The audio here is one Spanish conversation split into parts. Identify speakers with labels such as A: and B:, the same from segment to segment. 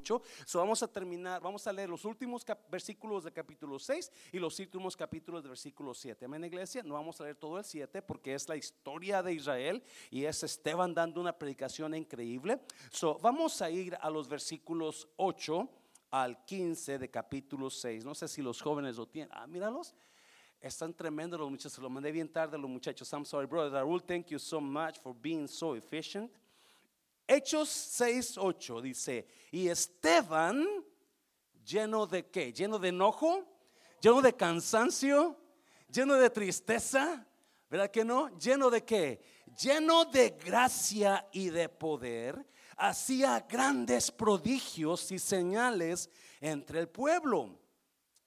A: mucho. So vamos a terminar, vamos a leer los últimos versículos de capítulo 6 y los últimos capítulos de versículo 7. Amén, iglesia. No vamos a leer todo el 7 porque es la historia de Israel y es Esteban dando una predicación increíble. So vamos a ir a los versículos 8 al 15 de capítulo 6. No sé si los jóvenes lo tienen. Ah, míralos. Están tremendos los muchachos. Lo mandé bien tarde los muchachos. I'm sorry, brother. Raúl, thank you so much for being so efficient. Hechos 6, 8 dice, y Esteban, lleno de qué? Lleno de enojo, lleno de cansancio, lleno de tristeza, ¿verdad que no? Lleno de qué? Lleno de gracia y de poder, hacía grandes prodigios y señales entre el pueblo.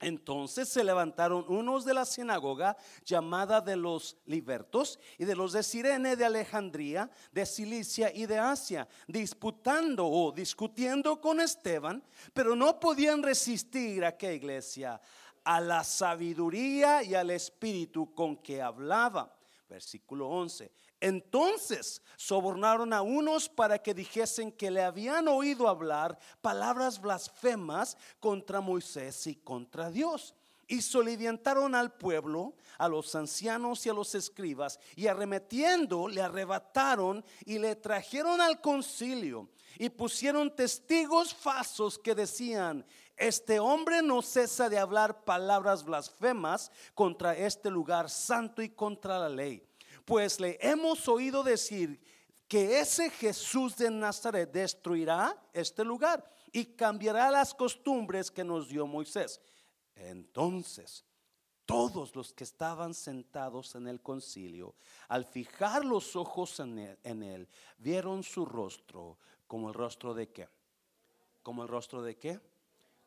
A: Entonces se levantaron unos de la sinagoga llamada de los libertos y de los de Sirene, de Alejandría, de Cilicia y de Asia, disputando o discutiendo con Esteban, pero no podían resistir a qué iglesia, a la sabiduría y al espíritu con que hablaba. Versículo 11. Entonces sobornaron a unos para que dijesen que le habían oído hablar palabras blasfemas contra Moisés y contra Dios. Y soliviantaron al pueblo, a los ancianos y a los escribas, y arremetiendo le arrebataron y le trajeron al concilio y pusieron testigos falsos que decían, este hombre no cesa de hablar palabras blasfemas contra este lugar santo y contra la ley pues le hemos oído decir que ese Jesús de Nazaret destruirá este lugar y cambiará las costumbres que nos dio Moisés. Entonces, todos los que estaban sentados en el concilio, al fijar los ojos en él, en él, vieron su rostro como el rostro de qué? Como el rostro de qué?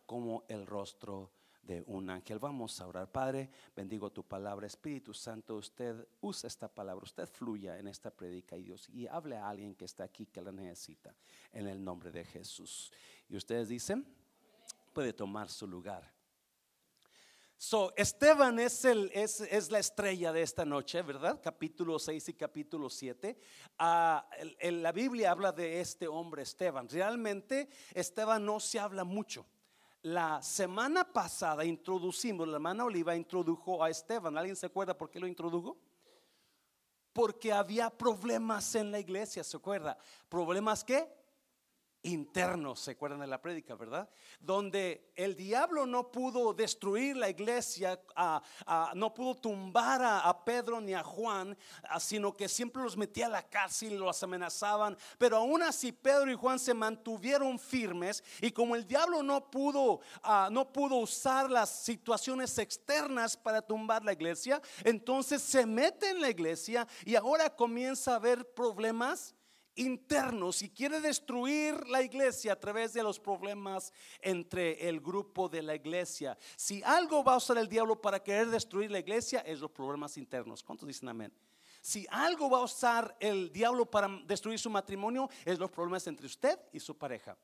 A: Como el rostro de un ángel. Vamos a orar. Padre, bendigo tu palabra. Espíritu Santo, usted usa esta palabra, usted fluya en esta predica y Dios y hable a alguien que está aquí que la necesita en el nombre de Jesús. Y ustedes dicen, puede tomar su lugar. So, Esteban es, el, es, es, la estrella de esta noche, ¿verdad? Capítulo 6 y capítulo 7. Ah, la Biblia habla de este hombre Esteban. Realmente Esteban no se habla mucho la semana pasada introducimos, la hermana Oliva introdujo a Esteban. ¿Alguien se acuerda por qué lo introdujo? Porque había problemas en la iglesia, ¿se acuerda? ¿Problemas qué? Internos, se acuerdan de la prédica, ¿verdad? Donde el diablo no pudo destruir la iglesia, no pudo tumbar a, Pedro ni a Juan, sino que siempre los metía a la cárcel y los amenazaban. Pero aún así Pedro y Juan se mantuvieron firmes y como el diablo no pudo, no pudo usar las situaciones externas para tumbar la iglesia, entonces se mete en la iglesia y ahora comienza a haber problemas internos y quiere destruir la iglesia a través de los problemas entre el grupo de la iglesia. Si algo va a usar el diablo para querer destruir la iglesia, es los problemas internos. ¿Cuántos dicen amén? Si algo va a usar el diablo para destruir su matrimonio, es los problemas entre usted y su pareja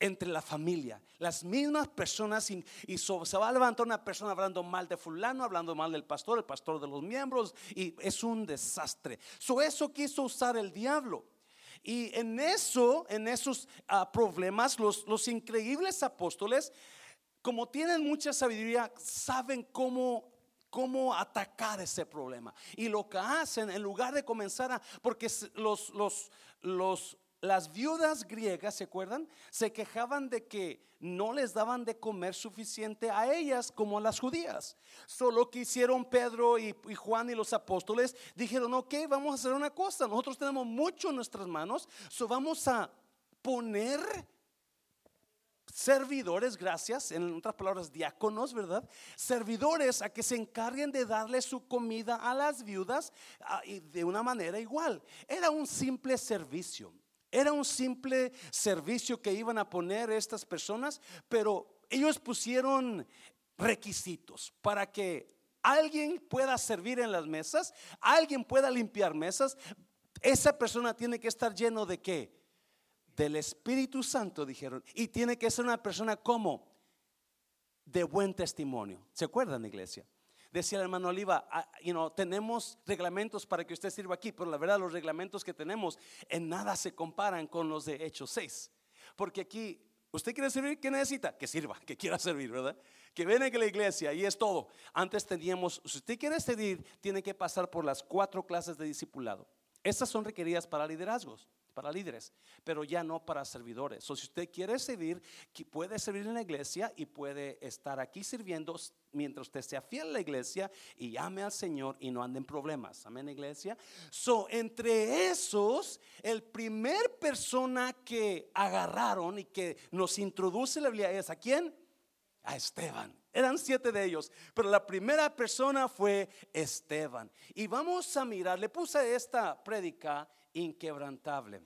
A: entre la familia, las mismas personas y, se va a levantar una persona hablando mal de fulano, hablando mal del pastor, el pastor de los miembros y es un desastre. So eso quiso usar el diablo. Y en eso, en esos ah, problemas, los, los increíbles apóstoles, como tienen mucha sabiduría, saben cómo cómo atacar ese problema. Y lo que hacen, en lugar de comenzar a, porque los, los, los las viudas griegas, ¿se acuerdan? Se quejaban de que no les daban de comer suficiente a ellas como a las judías. Solo que hicieron Pedro y, Juan y los apóstoles, dijeron, ok, vamos a hacer una cosa, nosotros tenemos mucho en nuestras manos, so vamos a poner servidores, gracias, en otras palabras, diáconos, ¿verdad? Servidores a que se encarguen de darle su comida a las viudas ah, de una manera igual. Era un simple servicio. Era un simple servicio que iban a poner estas personas, pero ellos pusieron requisitos para que alguien pueda servir en las mesas, alguien pueda limpiar mesas. Esa persona tiene que estar lleno de qué? Del Espíritu Santo, dijeron. Y tiene que ser una persona como de buen testimonio. ¿Se acuerdan, iglesia? Decía el hermano Oliva, ah, tenemos reglamentos para que usted sirva aquí, pero la verdad los reglamentos que tenemos en nada se comparan con los de Hechos 6. Porque aquí ¿Usted quiere servir? ¿Qué necesita? Que sirva, que quiera servir, ¿verdad? Que venga a la iglesia y es todo. Antes teníamos, si usted quiere servir, tiene que pasar por las cuatro clases de discipulado. Estas son requeridas para liderazgos para líderes, pero ya no para servidores. O si usted quiere servir, puede servir en la iglesia y puede estar aquí sirviendo mientras usted sea fiel a la iglesia y llame al Señor y no ande en problemas. Amén, iglesia. So, entre esos, el primer persona que agarraron y que nos introduce la Biblia es a quién? A Esteban. Eran siete de ellos, pero la primera persona fue Esteban. Y vamos a mirar, le puse esta prédica inquebrantable.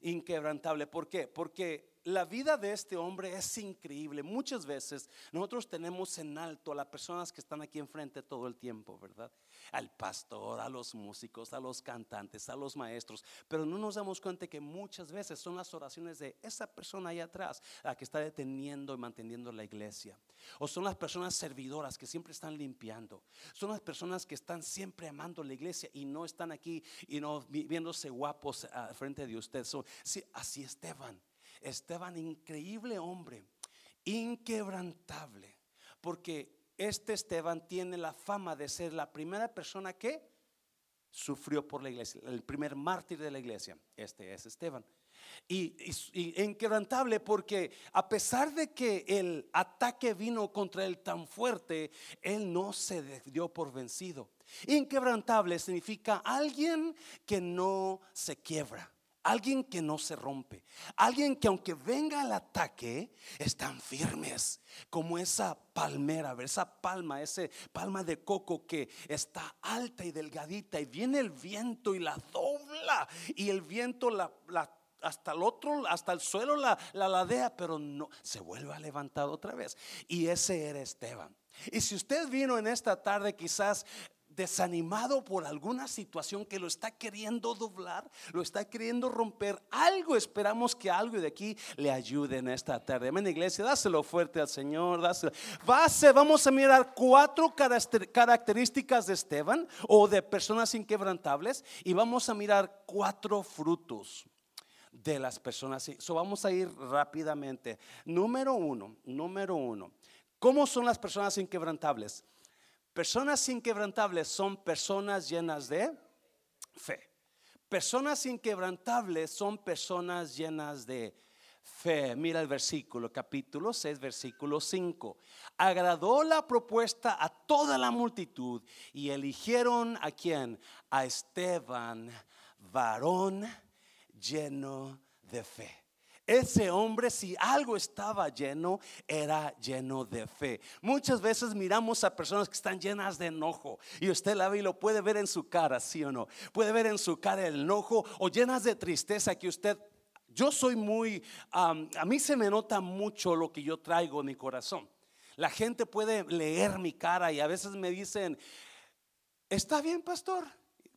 A: Inquebrantable. ¿Por qué? Porque la vida de este hombre es increíble. Muchas veces nosotros tenemos en alto a las personas que están aquí enfrente todo el tiempo, ¿verdad? Al pastor, a los músicos, a los cantantes, a los maestros. Pero no nos damos cuenta que muchas veces son las oraciones de esa persona ahí atrás la que está deteniendo y manteniendo la iglesia. O son las personas servidoras que siempre están limpiando. Son las personas que están siempre amando la iglesia y no están aquí y no viéndose guapos al frente de usted. sí, así Esteban. Esteban, increíble hombre, inquebrantable, porque este Esteban tiene la fama de ser la primera persona que sufrió por la iglesia, el primer mártir de la iglesia. Este es Esteban. Y, inquebrantable porque a pesar de que el ataque vino contra él tan fuerte, él no se dio por vencido. Inquebrantable significa alguien que no se quiebra. Alguien que no se rompe. Alguien que aunque venga el ataque, están firmes. Como esa palmera, esa palma, ese palma de coco que está alta y delgadita. Y viene el viento y la dobla. Y el viento la, hasta el otro, hasta el suelo la, la ladea, pero no, se vuelve a levantar otra vez. Y ese era Esteban. Y si usted vino en esta tarde quizás desanimado por alguna situación que lo está queriendo doblar, lo está queriendo romper, algo esperamos que algo de aquí le ayude en esta tarde. Amén, iglesia, dáselo fuerte al Señor. Dáselo. vamos a mirar cuatro características de Esteban o de personas inquebrantables y vamos a mirar cuatro frutos de las personas. So vamos a ir rápidamente. Número uno, número uno. ¿Cómo son las personas inquebrantables? Personas inquebrantables son personas llenas de fe. Personas inquebrantables son personas llenas de fe. Mira el versículo, capítulo 6, versículo 5. Agradó la propuesta a toda la multitud y eligieron a quien? A Esteban, varón lleno de fe. Ese hombre, si algo estaba lleno, era lleno de fe. Muchas veces miramos a personas que están llenas de enojo y usted la ve y lo puede ver en su cara, sí o no. Puede ver en su cara el enojo o llenas de tristeza que usted yo soy muy, a mí se me nota mucho lo que yo traigo en mi corazón. La gente puede leer mi cara y a veces me dicen, ¿está bien, pastor?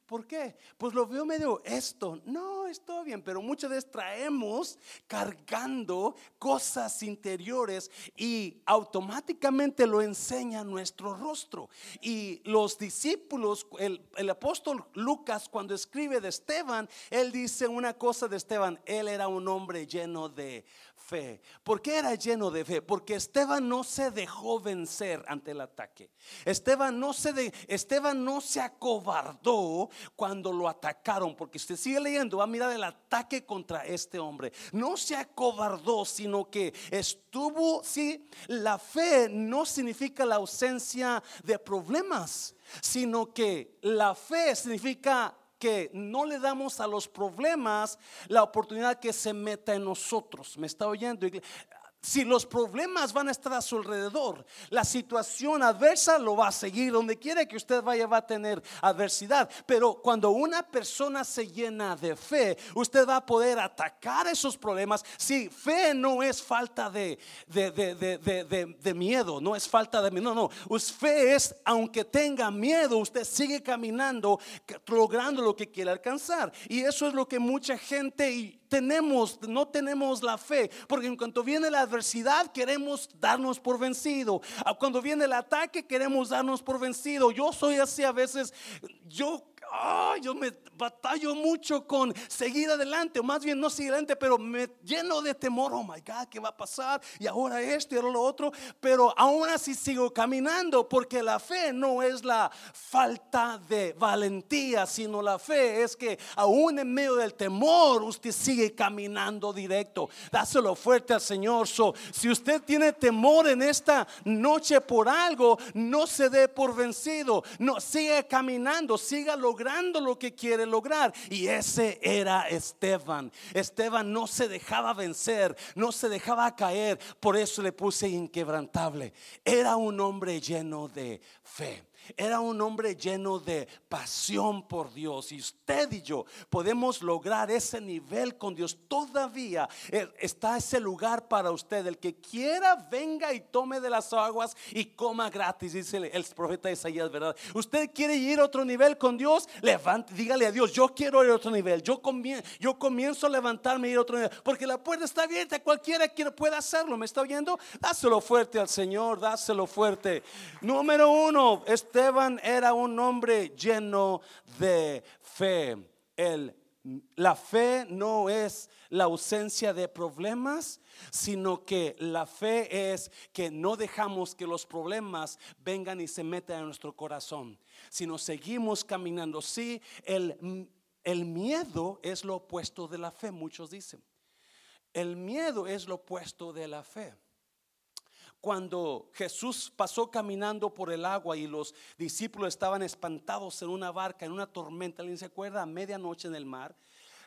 A: ¿Por qué? Pues lo veo medio esto. No, es todo bien, pero muchas veces traemos cargando cosas interiores y automáticamente lo enseña nuestro rostro. Y los discípulos, el, el apóstol Lucas cuando escribe de Esteban, él dice una cosa de Esteban, él era un hombre lleno de fe. ¿Por qué era lleno de fe? Porque Esteban no se dejó vencer ante el ataque. Esteban no se, de, Esteban no se acobardó cuando lo atacaron, porque usted sigue leyendo, va a mirar el ataque contra este hombre. No se acobardó, sino que estuvo, sí, la fe no significa la ausencia de problemas, sino que la fe significa que no le damos a los problemas la oportunidad que se meta en nosotros. ¿Me está oyendo? Si los problemas van a estar a su alrededor, la situación adversa lo va a seguir. Donde quiera que usted vaya va a tener adversidad. Pero cuando una persona se llena de fe, usted va a poder atacar esos problemas. Si fe no es falta de, de, miedo, no es falta de miedo. No, no. Fe es, aunque tenga miedo, usted sigue caminando, logrando lo que quiere alcanzar. Y eso es lo que mucha gente tenemos, no tenemos la fe, porque en cuanto viene la adversidad queremos darnos por vencido. Ah, cuando viene el ataque queremos darnos por vencido. Yo soy así a veces, yo oh, yo me batallo mucho con seguir adelante, o más bien no seguir adelante, pero me lleno de temor, oh my God, ¿qué va a pasar? Y ahora esto y ahora lo otro, pero aún así sigo caminando porque la fe no es la falta de valentía, sino la fe es que aún en medio del temor usted sigue caminando directo. Dáselo fuerte al Señor. si usted tiene temor en esta noche por algo, no se dé por vencido. No, sigue caminando, siga logrando lo que quiere lograr. Y ese era Esteban. Esteban no se dejaba vencer, no se dejaba caer. Por eso le puse inquebrantable. Era un hombre lleno de fe. Era un hombre lleno de pasión por Dios. Y usted y yo podemos lograr ese nivel con Dios. Todavía eh, está ese lugar para usted. El que quiera, venga y tome de las aguas y coma gratis, dice el profeta Isaías, ¿verdad? Usted quiere ir a otro nivel con Dios, levante, dígale a Dios, yo quiero ir a otro nivel. Yo, comienzo, yo comienzo a levantarme y ir a otro nivel. Porque la puerta está abierta, cualquiera que pueda hacerlo. ¿Me está oyendo? Dáselo fuerte al Señor, dáselo fuerte. Número uno, Esteban era un hombre lleno de fe. La fe no es la ausencia de problemas, sino que la fe es que no dejamos que los problemas vengan y se metan en nuestro corazón, sino seguimos caminando. Sí, el miedo es lo opuesto de la fe, muchos dicen. El miedo es lo opuesto de la fe cuando Jesús pasó caminando por el agua y los discípulos estaban espantados en una barca, en una tormenta, ¿alguien se acuerda? A medianoche en el mar.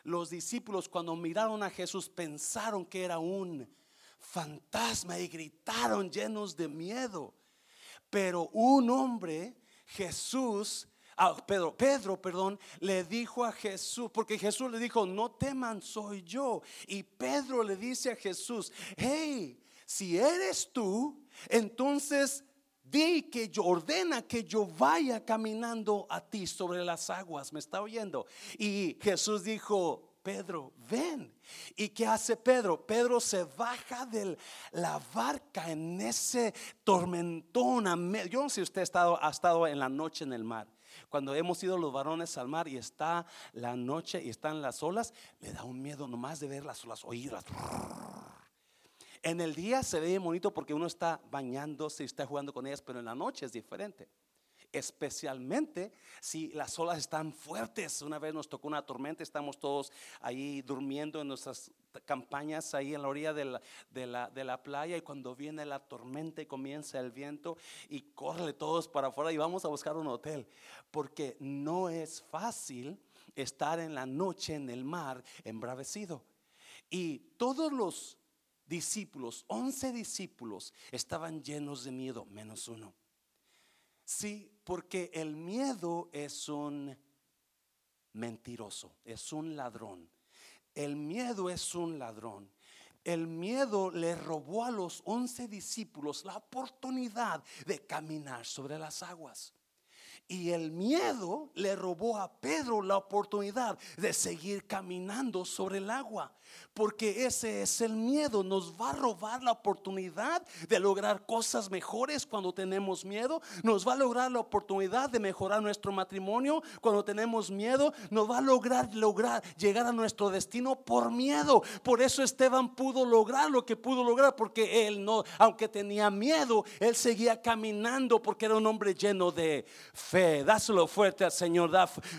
A: Los discípulos cuando miraron a Jesús pensaron que era un fantasma y gritaron llenos de miedo. Pero un hombre, Jesús, ah, Pedro, Pedro, perdón, le dijo a Jesús, porque Jesús le dijo, no teman, soy yo. Y Pedro le dice a Jesús, hey, si eres tú, entonces di que yo ordena que yo vaya caminando a ti sobre las aguas. ¿Me está oyendo? Y Jesús dijo, Pedro, ven. ¿Y qué hace Pedro? Pedro se baja de la barca en ese tormentón. Yo no sé si usted ha estado, en la noche en el mar. Cuando hemos ido los varones al mar y está la noche y están las olas, le da un miedo nomás de ver las olas, oírlas. En el día se ve bonito porque uno está bañándose y está jugando con ellas, pero en la noche es diferente. Especialmente si las olas están fuertes. Una vez nos tocó una tormenta, estamos todos ahí durmiendo en nuestras campañas ahí en la orilla de la, de la, playa y cuando viene la tormenta y comienza el viento y corre todos para afuera y vamos a buscar un hotel. Porque no es fácil estar en la noche en el mar embravecido. Y todos los discípulos, once discípulos, estaban llenos de miedo, menos uno. Sí, porque el miedo es un mentiroso, es un ladrón. El miedo es un ladrón. El miedo le robó a los once discípulos la oportunidad de caminar sobre las aguas. Y el miedo le robó a Pedro la oportunidad de seguir caminando sobre el agua. Porque ese es el miedo. Nos va a robar la oportunidad de lograr cosas mejores cuando tenemos miedo. Nos va a lograr la oportunidad de mejorar nuestro matrimonio cuando tenemos miedo. Nos va a lograr, lograr llegar a nuestro destino por miedo. Por eso Esteban pudo lograr lo que pudo lograr. Porque él no, aunque tenía miedo, él seguía caminando porque era un hombre lleno de fe. Dáselo fuerte al Señor.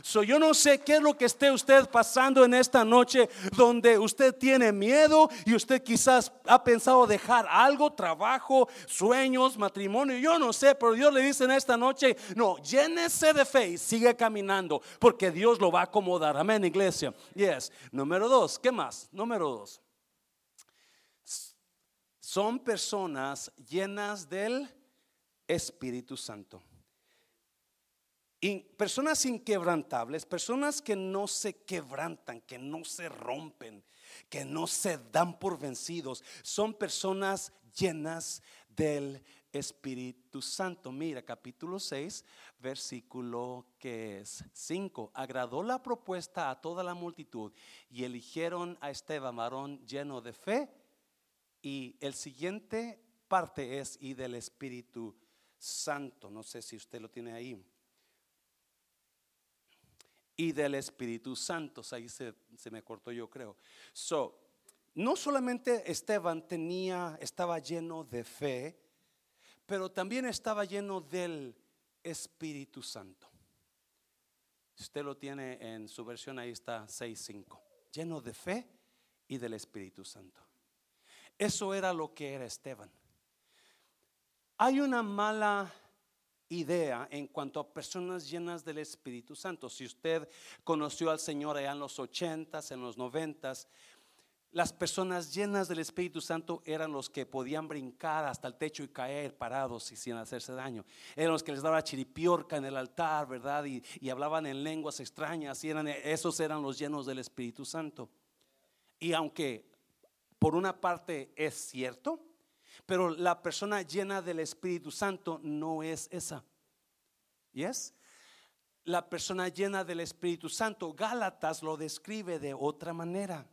A: So, yo no sé qué es lo que esté usted pasando en esta noche donde usted tiene miedo y usted quizás ha pensado dejar algo, trabajo, sueños, matrimonio, yo no sé, pero Dios le dice en esta noche, no, llénese de fe y sigue caminando, porque Dios lo va a acomodar. Amén, iglesia. Yes. Número dos, ¿qué más? Número dos. Son personas llenas del Espíritu Santo. Personas inquebrantables, personas que no se quebrantan, que no se rompen, que no se dan por vencidos, son personas llenas del Espíritu Santo. Mira, capítulo 6, versículo que es 5. Agradó la propuesta a toda la multitud y eligieron a Esteban, varón lleno de fe. Y el siguiente parte es y del Espíritu Santo. No sé si usted lo tiene ahí. Y del Espíritu Santo. Ahí se, se me cortó yo creo. So, no solamente Esteban tenía, estaba lleno de fe, pero también estaba lleno del Espíritu Santo. Usted lo tiene en su versión, ahí está 6.5. Lleno de fe y del Espíritu Santo. Eso era lo que era Esteban. Hay una mala idea en cuanto a personas llenas del Espíritu Santo. Si usted conoció al Señor allá en los ochentas, en los noventas, las personas llenas del Espíritu Santo eran los que podían brincar hasta el techo y caer parados y sin hacerse daño. Eran los que les daba chiripiorca en el altar, ¿verdad? Y, y hablaban en lenguas extrañas. Y eran, esos eran los llenos del Espíritu Santo. Y aunque por una parte es cierto, pero la persona llena del Espíritu Santo no es esa. ¿Yes? La persona llena del Espíritu Santo, Gálatas lo describe de otra manera.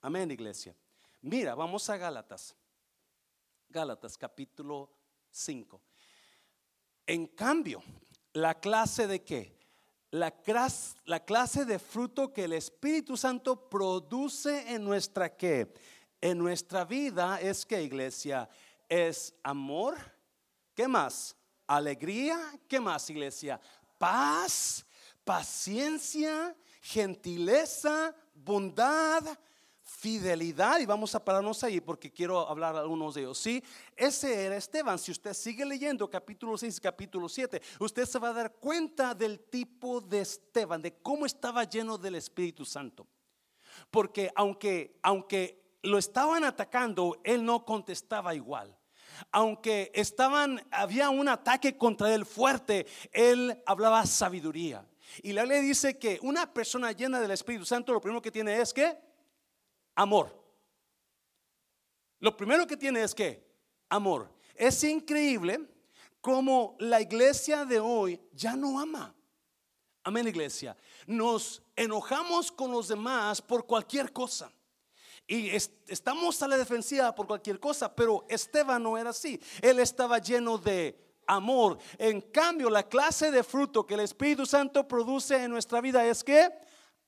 A: Amén, iglesia. Mira, vamos a Gálatas. Gálatas capítulo 5. En cambio, la clase de qué? La clase, la clase de fruto que el Espíritu Santo produce en nuestra qué? En nuestra vida es que iglesia es amor, ¿qué más? Alegría, ¿qué más iglesia? Paz, paciencia, gentileza, bondad, fidelidad. Y vamos a pararnos ahí porque quiero hablar algunos de ellos. Sí, ese era Esteban. Si usted sigue leyendo capítulo 6 y capítulo 7, usted se va a dar cuenta del tipo de Esteban, de cómo estaba lleno del Espíritu Santo. Porque aunque, aunque lo estaban atacando, él no contestaba igual. Aunque estaban, había un ataque contra él fuerte, él hablaba sabiduría. Y la ley dice que una persona llena del Espíritu Santo lo primero que tiene es que amor. Lo primero que tiene es que amor. Es increíble como la iglesia de hoy ya no ama. Amén, iglesia. Nos enojamos con los demás por cualquier cosa. Y estamos a la defensiva por cualquier cosa, pero Esteban no era así. Él estaba lleno de amor. En cambio, la clase de fruto que el Espíritu Santo produce en nuestra vida es que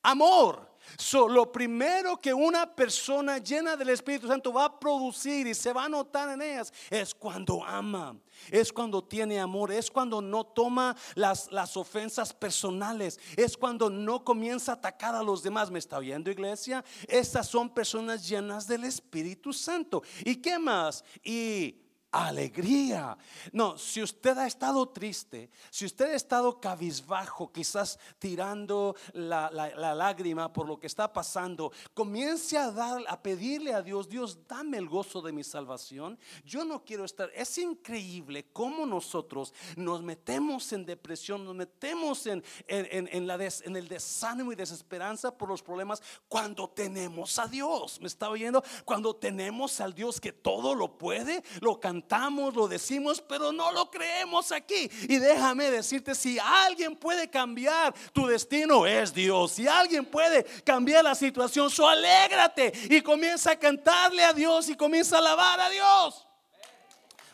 A: amor. So, lo primero que una persona llena del Espíritu Santo va a producir y se va a notar en ellas es cuando ama, es cuando tiene amor, es cuando no toma las, las ofensas personales, es cuando no comienza a atacar a los demás. ¿Me está oyendo, iglesia? Estas son personas llenas del Espíritu Santo. ¿Y qué más? Y alegría. No, si usted ha estado triste, si usted ha estado cabizbajo, quizás tirando la, lágrima por lo que está pasando, comience a dar, a pedirle a Dios, Dios, dame el gozo de mi salvación. Yo no quiero estar. Es increíble cómo nosotros nos metemos en depresión, nos metemos en, en, la en el desánimo y desesperanza por los problemas cuando tenemos a Dios. ¿Me está oyendo? Cuando tenemos al Dios que todo lo puede, lo cantamos lo decimos, pero no lo creemos aquí. Y déjame decirte, si alguien puede cambiar tu destino, es Dios. Si alguien puede cambiar la situación, so alégrate y comienza a cantarle a Dios y comienza a alabar a Dios.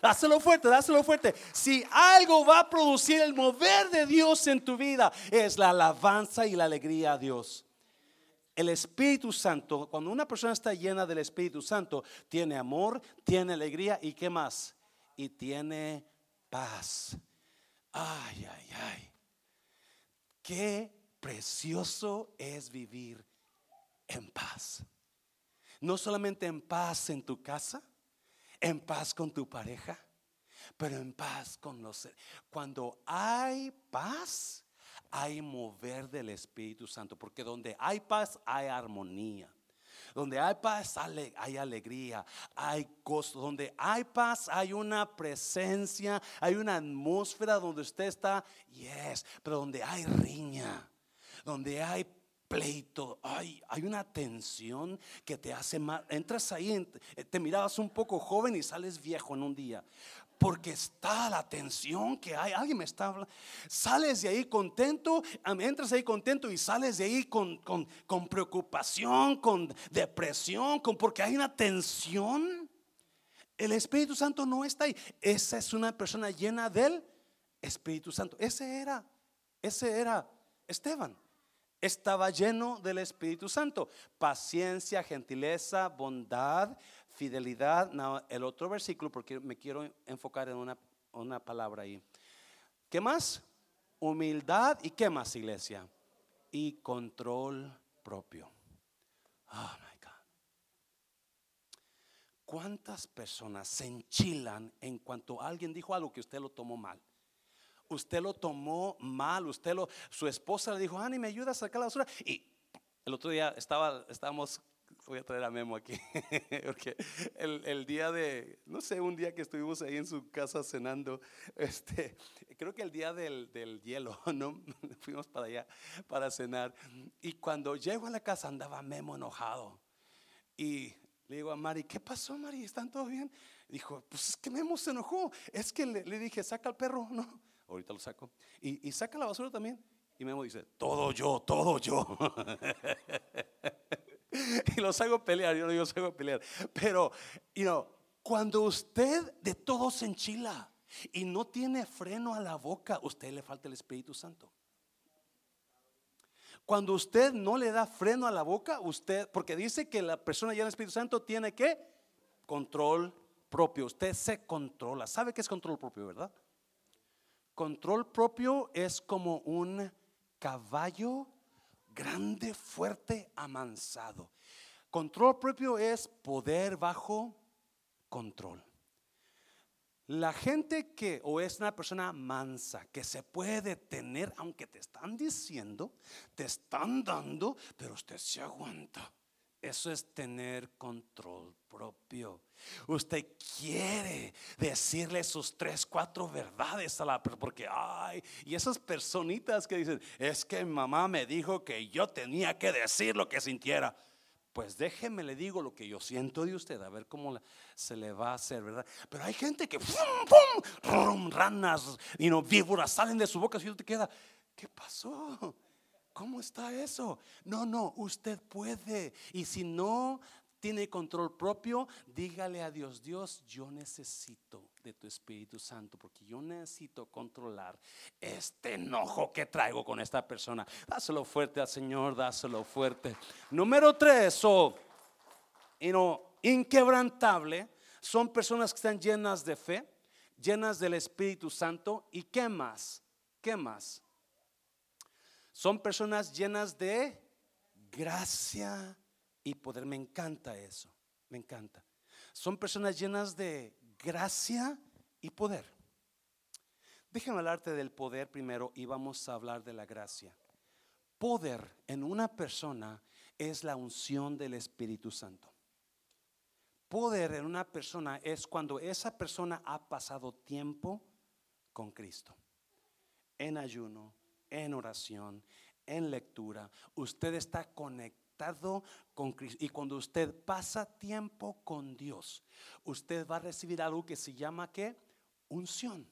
A: Dáselo fuerte, dáselo fuerte. Si algo va a producir el mover de Dios en tu vida, es la alabanza y la alegría a Dios. El Espíritu Santo, cuando una persona está llena del Espíritu Santo, tiene amor, tiene alegría y qué más? Y tiene paz. Ay, ay, ay. Qué precioso es vivir en paz. No solamente en paz en tu casa, en paz con tu pareja, pero en paz con los... Cuando hay paz, hay mover del Espíritu Santo, porque donde hay paz hay armonía. Donde hay paz hay alegría, hay gozo. Donde hay paz hay una presencia, hay una atmósfera donde usted está, yes, pero donde hay riña, donde hay pleito, hay, una tensión que te hace mal. Entras ahí, te mirabas un poco joven y sales viejo en un día porque está la tensión que hay. Alguien me está hablando. Sales de ahí contento, entras ahí contento y sales de ahí con, con, preocupación, con depresión, con, porque hay una tensión. El Espíritu Santo no está ahí. Esa es una persona llena del Espíritu Santo. Ese era, ese era Esteban. estaba lleno del Espíritu Santo. Paciencia, gentileza, bondad, fidelidad. el otro versículo, porque me quiero enfocar en una, una palabra ahí. ¿Qué más? Humildad y qué más, iglesia? Y control propio. Oh my God. ¿Cuántas personas se enchilan en cuanto alguien dijo algo que usted lo tomó mal? Usted lo tomó mal, usted lo, su esposa le dijo, Ani, me ayuda a sacar la basura. Y el otro día estaba, estábamos voy a traer a Memo aquí, porque el, día de, no sé, un día que estuvimos ahí en su casa cenando, este, creo que el día del, hielo, ¿no? Fuimos para allá para cenar. Y cuando llego a la casa andaba Memo enojado. Y le digo a Mari, ¿qué pasó, Mari? ¿Están todos bien? Dijo, pues es que Memo se enojó. Es que le, dije, saca al perro, ¿no? Ahorita lo saco. Y, y saca la basura también. Y Memo dice, todo yo, todo yo. y los hago pelear, yo no los hago pelear. Pero, you know, cuando usted de todo se enchila y no tiene freno a la boca, usted le falta el Espíritu Santo. Cuando usted no le da freno a la boca, usted, porque dice que la persona ya en el Espíritu Santo tiene que control propio. Usted se controla. ¿Sabe qué es control propio, verdad? Control propio es como un caballo grande, fuerte, amansado. Control propio es poder bajo control. La gente que o es una persona mansa, que se puede tener, aunque te están diciendo, te están dando, pero usted se aguanta. Eso es tener control propio. Usted quiere decirle sus tres, cuatro verdades a la persona, porque, ay, y esas personitas que dicen, es que mamá me dijo que yo tenía que decir lo que sintiera. Pues déjeme le digo lo que yo siento de usted, a ver cómo se le va a hacer, ¿verdad? Pero hay gente que, ¡pum, pum! ranas y no víboras salen de su boca y usted te queda, ¿qué pasó? ¿Cómo está eso? No, no, usted puede. Y si no tiene control propio, dígale a Dios, Dios, yo necesito de tu Espíritu Santo porque yo necesito controlar este enojo que traigo con esta persona. Dáselo fuerte al Señor, dáselo fuerte. Número tres, o inquebrantable, son personas que están llenas de fe, llenas del Espíritu Santo. ¿Y qué más? ¿Qué más? Son personas llenas de gracia y poder. Me encanta eso, me encanta. Son personas llenas de gracia y poder. Déjame hablarte del poder primero y vamos a hablar de la gracia. Poder en una persona es la unción del Espíritu Santo. Poder en una persona es cuando esa persona ha pasado tiempo con Cristo, en ayuno, en oración, en lectura. Usted está conectado con Cristo. Y cuando usted pasa tiempo con Dios, usted va a recibir algo que se llama ¿qué? Unción.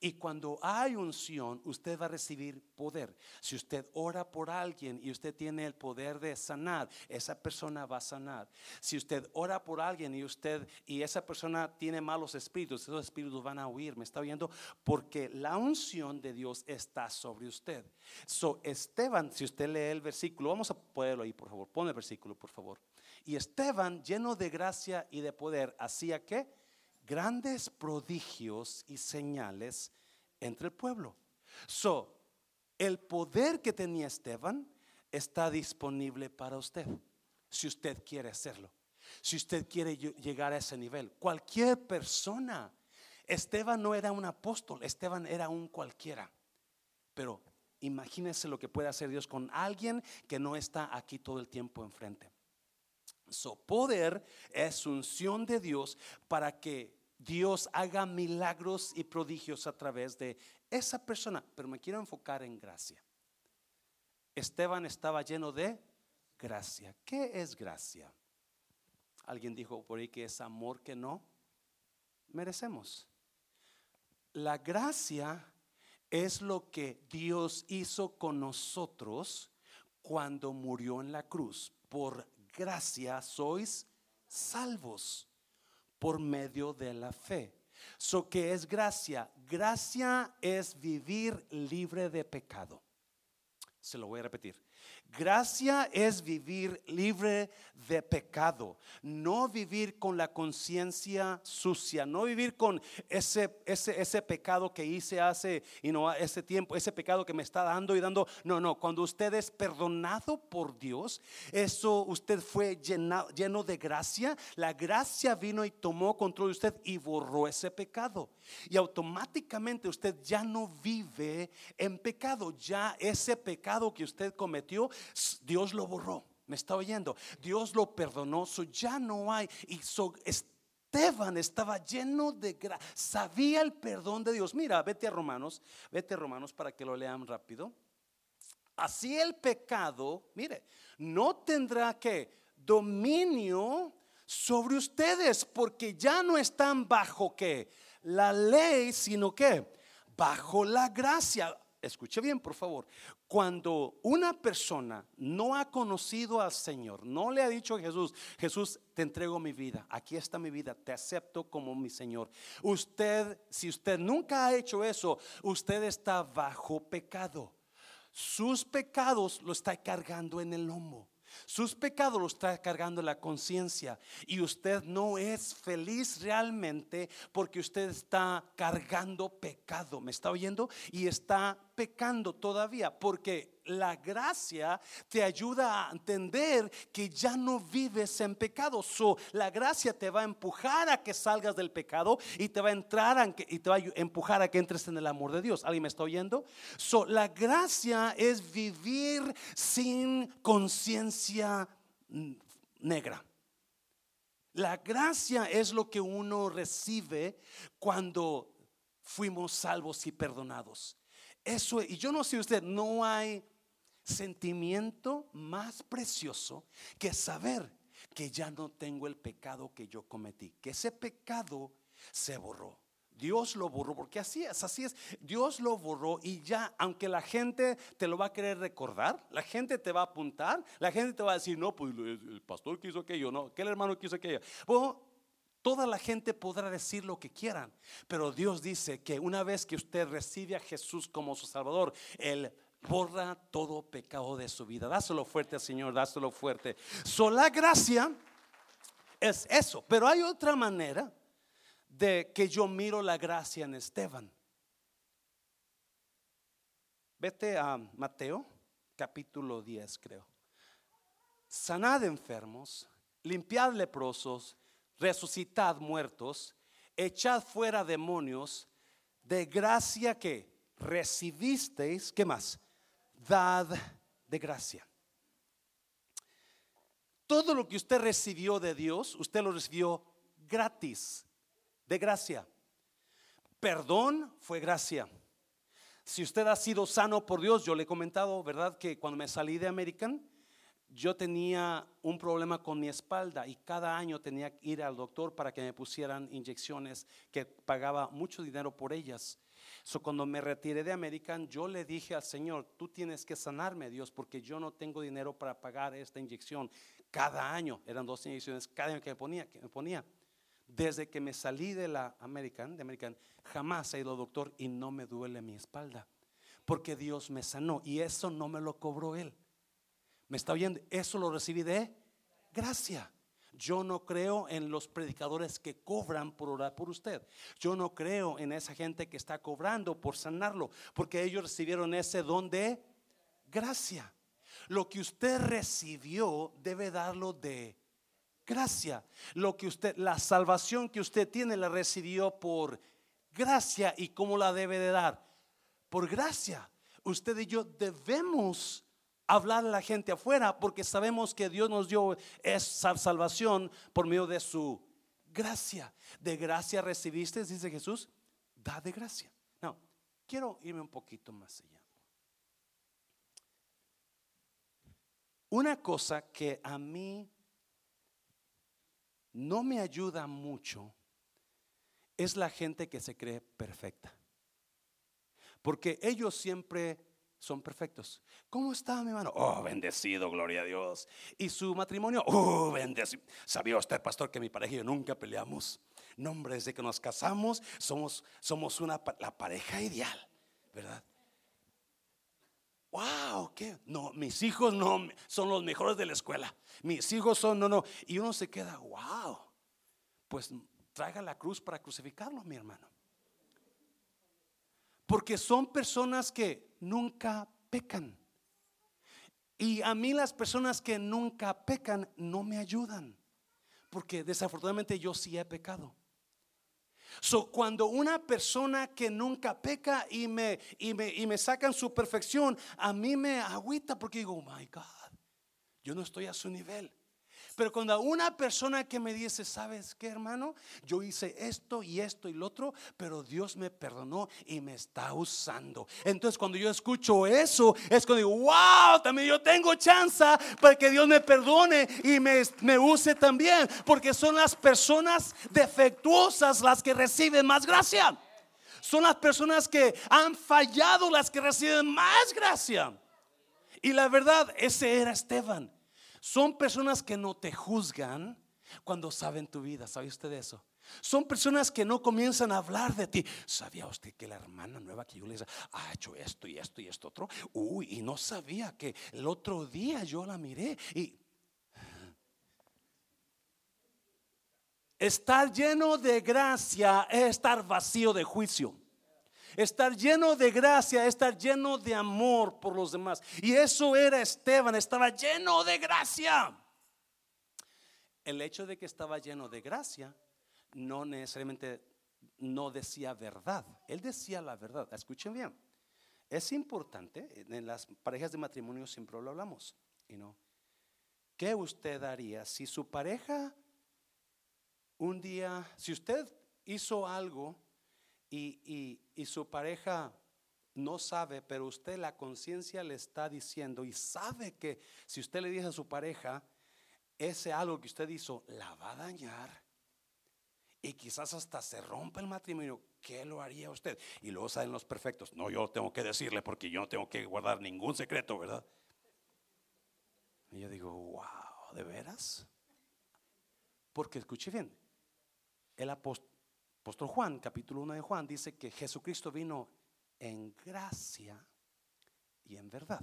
A: Y cuando hay unción, usted va a recibir poder. Si usted ora por alguien y usted tiene el poder de sanar, esa persona va a sanar. Si usted ora por alguien y usted y esa persona tiene malos espíritus, esos espíritus van a huir. ¿Me está viendo? Porque la unción de Dios está sobre usted. So Esteban, si usted lee el versículo, vamos a ponerlo ahí, por favor. Pone el versículo, por favor. Y Esteban, lleno de gracia y de poder, hacía que grandes prodigios y señales entre el pueblo. So, el poder que tenía Esteban está disponible para usted, si usted quiere hacerlo. Si usted quiere llegar a ese nivel, cualquier persona. Esteban no era un apóstol, Esteban era un cualquiera. Pero imagínese lo que puede hacer Dios con alguien que no está aquí todo el tiempo enfrente. Su poder es unción de Dios para que Dios haga milagros y prodigios a través de esa persona. Pero me quiero enfocar en gracia. Esteban estaba lleno de gracia. ¿Qué es gracia? Alguien dijo por ahí que es amor que no merecemos. La gracia es lo que Dios hizo con nosotros cuando murió en la cruz. Por gracia sois salvos por medio de la fe. So que es gracia. Gracia es vivir libre de pecado. Se lo voy a repetir. Gracia es vivir libre de pecado, no vivir con la conciencia sucia, no vivir con ese, ese, ese pecado que hice hace y no ese tiempo, ese pecado que me está dando y dando. No, no, cuando usted es perdonado por Dios, eso usted fue lleno de gracia, la gracia vino y tomó control de usted y borró ese pecado. Y automáticamente usted ya no vive en pecado, ya ese pecado que usted cometió Dios lo borró. ¿Me está oyendo? Dios lo perdonó. ya no hay. Y Esteban estaba lleno de gracia. Sabía el perdón de Dios. Mira, vete a Romanos. Vete a Romanos para que lo lean rápido. Así el pecado, mire, no tendrá que dominio sobre ustedes porque ya no están bajo que la ley, sino que bajo la gracia escuche bien por favor, cuando una persona no ha conocido al Señor, no le ha dicho a Jesús, Jesús, te entrego mi vida, aquí está mi vida, te acepto como mi Señor. Usted, si usted nunca ha hecho eso, usted está bajo pecado. Sus pecados lo está cargando en el lomo. Sus pecados los está cargando la conciencia y usted no es feliz realmente porque usted está cargando pecado. ¿Me está oyendo? Y está pecando todavía porque la gracia te ayuda a entender que ya no vives en pecado. So, la gracia te va a empujar a que salgas del pecado y te va a entrar a y te va a empujar a que entres en el amor de Dios. ¿Alguien me está oyendo? So, la gracia es vivir sin conciencia negra. La gracia es lo que uno recibe cuando fuimos salvos y perdonados. Eso, y yo no sé usted, no hay sentimiento más precioso que saber que ya no tengo el pecado que yo cometí, que ese pecado se borró. Dios lo borró, porque así es, así es. Dios lo borró y ya, aunque la gente te lo va a querer recordar, la gente te va a apuntar, la gente te va a decir, no, pues el pastor quiso aquello, no, que el hermano quiso aquello. Bueno, toda la gente podrá decir lo que quieran, pero Dios dice que una vez que usted recibe a Jesús como su Salvador, el borra todo pecado de su vida. Dáselo fuerte, Señor, dáselo fuerte. So, la gracia es eso, pero hay otra manera de que yo miro la gracia en Esteban. Vete a Mateo, capítulo 10, creo. Sanad enfermos, limpiad leprosos, resucitad muertos, echad fuera demonios, de gracia que recibisteis, ¿qué más? Dad de gracia. Todo lo que usted recibió de Dios, usted lo recibió gratis, de gracia. Perdón fue gracia. Si usted ha sido sano por Dios, yo le he comentado, ¿verdad? Que cuando me salí de American, yo tenía un problema con mi espalda y cada año tenía que ir al doctor para que me pusieran inyecciones que pagaba mucho dinero por ellas. So, cuando me retiré de American, yo le dije al Señor, tú tienes que sanarme, Dios, porque yo no tengo dinero para pagar esta inyección. Cada año, eran dos inyecciones cada año que me ponía. Que me ponía. Desde que me salí de la American, de American, jamás he ido al doctor y no me duele mi espalda. Porque Dios me sanó y eso no me lo cobró Él. ¿Me está oyendo? Eso lo recibí de gracia. Yo no creo en los predicadores que cobran por orar por usted. Yo no creo en esa gente que está cobrando por sanarlo, porque ellos recibieron ese don de gracia. Lo que usted recibió debe darlo de gracia. Lo que usted, la salvación que usted tiene la recibió por gracia y cómo la debe de dar. Por gracia. Usted y yo debemos hablar a la gente afuera porque sabemos que Dios nos dio esa salvación por medio de su gracia. De gracia recibiste, dice Jesús, da de gracia. No, quiero irme un poquito más allá. Una cosa que a mí no me ayuda mucho es la gente que se cree perfecta. Porque ellos siempre son perfectos. ¿Cómo está mi hermano? Oh, bendecido, gloria a Dios. ¿Y su matrimonio? Oh, bendecido. ¿Sabía usted, pastor, que mi pareja y yo nunca peleamos? No, hombre, desde que nos casamos somos, somos una, la pareja ideal, ¿verdad? wow, ¿qué? No, mis hijos no son los mejores de la escuela. Mis hijos son, no, no. Y uno se queda, wow. Pues traiga la cruz para crucificarlo, mi hermano. Porque son personas que nunca pecan. Y a mí las personas que nunca pecan no me ayudan. Porque desafortunadamente yo sí he pecado. So, cuando una persona que nunca peca y me, y me, y me sacan su perfección, a mí me agüita porque digo, oh my God, yo no estoy a su nivel. Pero cuando una persona que me dice, ¿sabes qué, hermano? Yo hice esto y esto y lo otro, pero Dios me perdonó y me está usando. Entonces, cuando yo escucho eso, es cuando digo, wow, también yo tengo chance para que Dios me perdone y me, me use también, porque son las personas defectuosas las que reciben más gracia. Son las personas que han fallado las que reciben más gracia. Y la verdad, ese era Esteban. Son personas que no te juzgan cuando saben tu vida. ¿Sabe usted eso? Son personas que no comienzan a hablar de ti. ¿Sabía usted que la hermana nueva que yo le hice ha hecho esto y esto y esto otro? Uy, y no sabía que el otro día yo la miré y estar lleno de gracia es estar vacío de juicio. Estar lleno de gracia, estar lleno de amor por los demás. Y eso era Esteban, estaba lleno de gracia. El hecho de que estaba lleno de gracia no necesariamente no decía verdad. Él decía la verdad. Escuchen bien. Es importante, en las parejas de matrimonio siempre lo hablamos. y no ¿Qué usted haría si su pareja un día, si usted hizo algo y, su pareja no sabe, pero usted la conciencia le está diciendo y sabe que si usted le dice a su pareja, ese algo que usted hizo la va a dañar y quizás hasta se rompe el matrimonio, ¿qué lo haría usted? Y luego salen los perfectos, no, yo tengo que decirle porque yo no tengo que guardar ningún secreto, ¿verdad? Y yo digo, wow, ¿de veras? Porque escuche bien, el apóstol apóstol Juan, capítulo 1 de Juan, dice que Jesucristo vino en gracia y en verdad.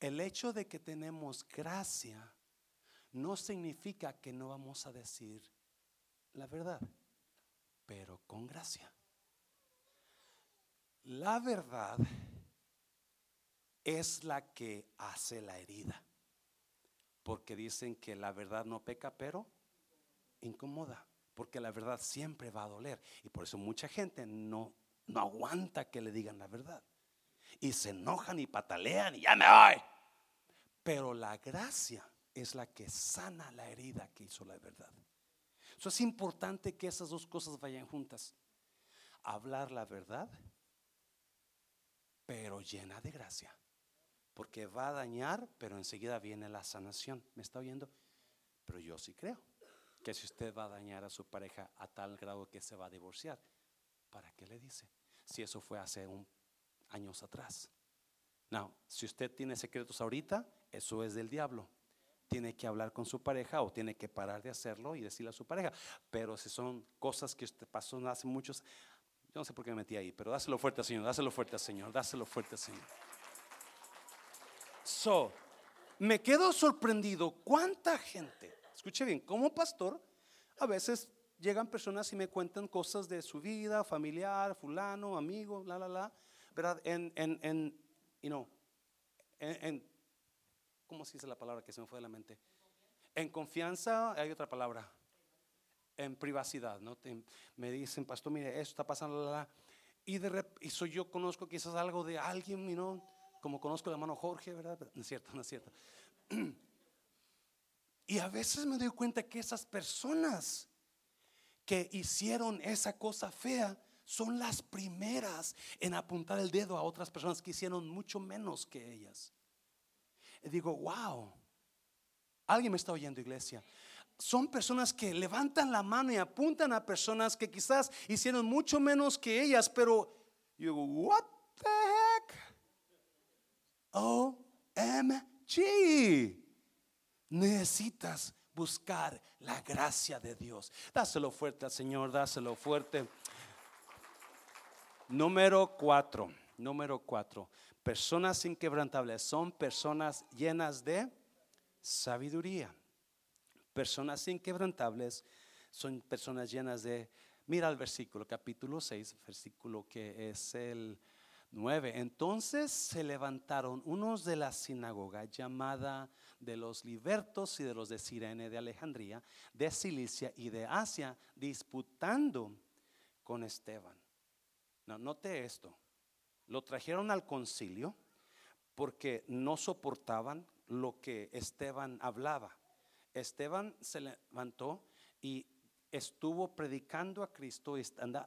A: El hecho de que tenemos gracia no significa que no vamos a decir la verdad, pero con gracia. La verdad es la que hace la herida, porque dicen que la verdad no peca, pero incomoda porque la verdad siempre va a doler. Y por eso mucha gente no, no aguanta que le digan la verdad. Y se enojan y patalean y ya me voy. Pero la gracia es la que sana la herida que hizo la verdad. Eso es importante que esas dos cosas vayan juntas. Hablar la verdad, pero llena de gracia. Porque va a dañar, pero enseguida viene la sanación. ¿Me está oyendo? Pero yo sí creo que si usted va a dañar a su pareja a tal grado que se va a divorciar, ¿para qué le dice? Si eso fue hace años atrás. No, si usted tiene secretos ahorita, eso es del diablo. Tiene que hablar con su pareja o tiene que parar de hacerlo y decirle a su pareja. Pero si son cosas que usted pasó hace muchos, yo no sé por qué me metí ahí, pero dáselo fuerte al Señor, dáselo fuerte al Señor, dáselo fuerte al Señor. So, me quedo sorprendido cuánta gente Escuche bien, como pastor, a veces llegan personas y me cuentan cosas de su vida, familiar, fulano, amigo, la, la, la, ¿verdad? En, en, en you know, en, ¿cómo se dice la palabra que se me fue de la mente? En confianza, hay otra palabra, en privacidad, ¿no? me dicen, pastor, mire, esto está pasando, la, la, y de rep, y yo conozco quizás algo de alguien, know, como conozco al hermano Jorge, ¿verdad? No es cierto, no es cierto. Y a veces me doy cuenta que esas personas que hicieron esa cosa fea son las primeras en apuntar el dedo a otras personas que hicieron mucho menos que ellas. Y digo, wow, alguien me está oyendo, iglesia. Son personas que levantan la mano y apuntan a personas que quizás hicieron mucho menos que ellas, pero yo digo, what the heck? OMG. Necesitas buscar la gracia de Dios. Dáselo fuerte al Señor, dáselo fuerte. Número cuatro, número cuatro. Personas inquebrantables son personas llenas de sabiduría. Personas inquebrantables son personas llenas de... Mira el versículo, capítulo 6, versículo que es el 9. Entonces se levantaron unos de la sinagoga llamada de los libertos y de los de Sirene de Alejandría, de Cilicia y de Asia, disputando con Esteban. No, note esto. Lo trajeron al concilio porque no soportaban lo que Esteban hablaba. Esteban se levantó y estuvo predicando a Cristo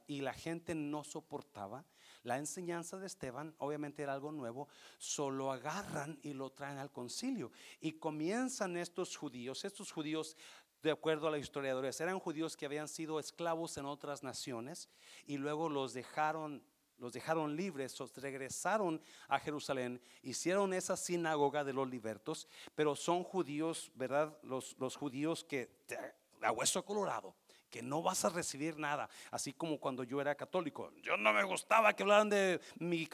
A: y la gente no soportaba la enseñanza de Esteban, obviamente era algo nuevo, solo agarran y lo traen al concilio y comienzan estos judíos, estos judíos de acuerdo a los historiadores, eran judíos que habían sido esclavos en otras naciones y luego los dejaron los dejaron libres, regresaron a Jerusalén, hicieron esa sinagoga de los libertos, pero son judíos, ¿verdad? Los, los judíos que a hueso colorado, que no vas a recibir nada, así como cuando yo era católico, yo no me gustaba que hablaran de mi,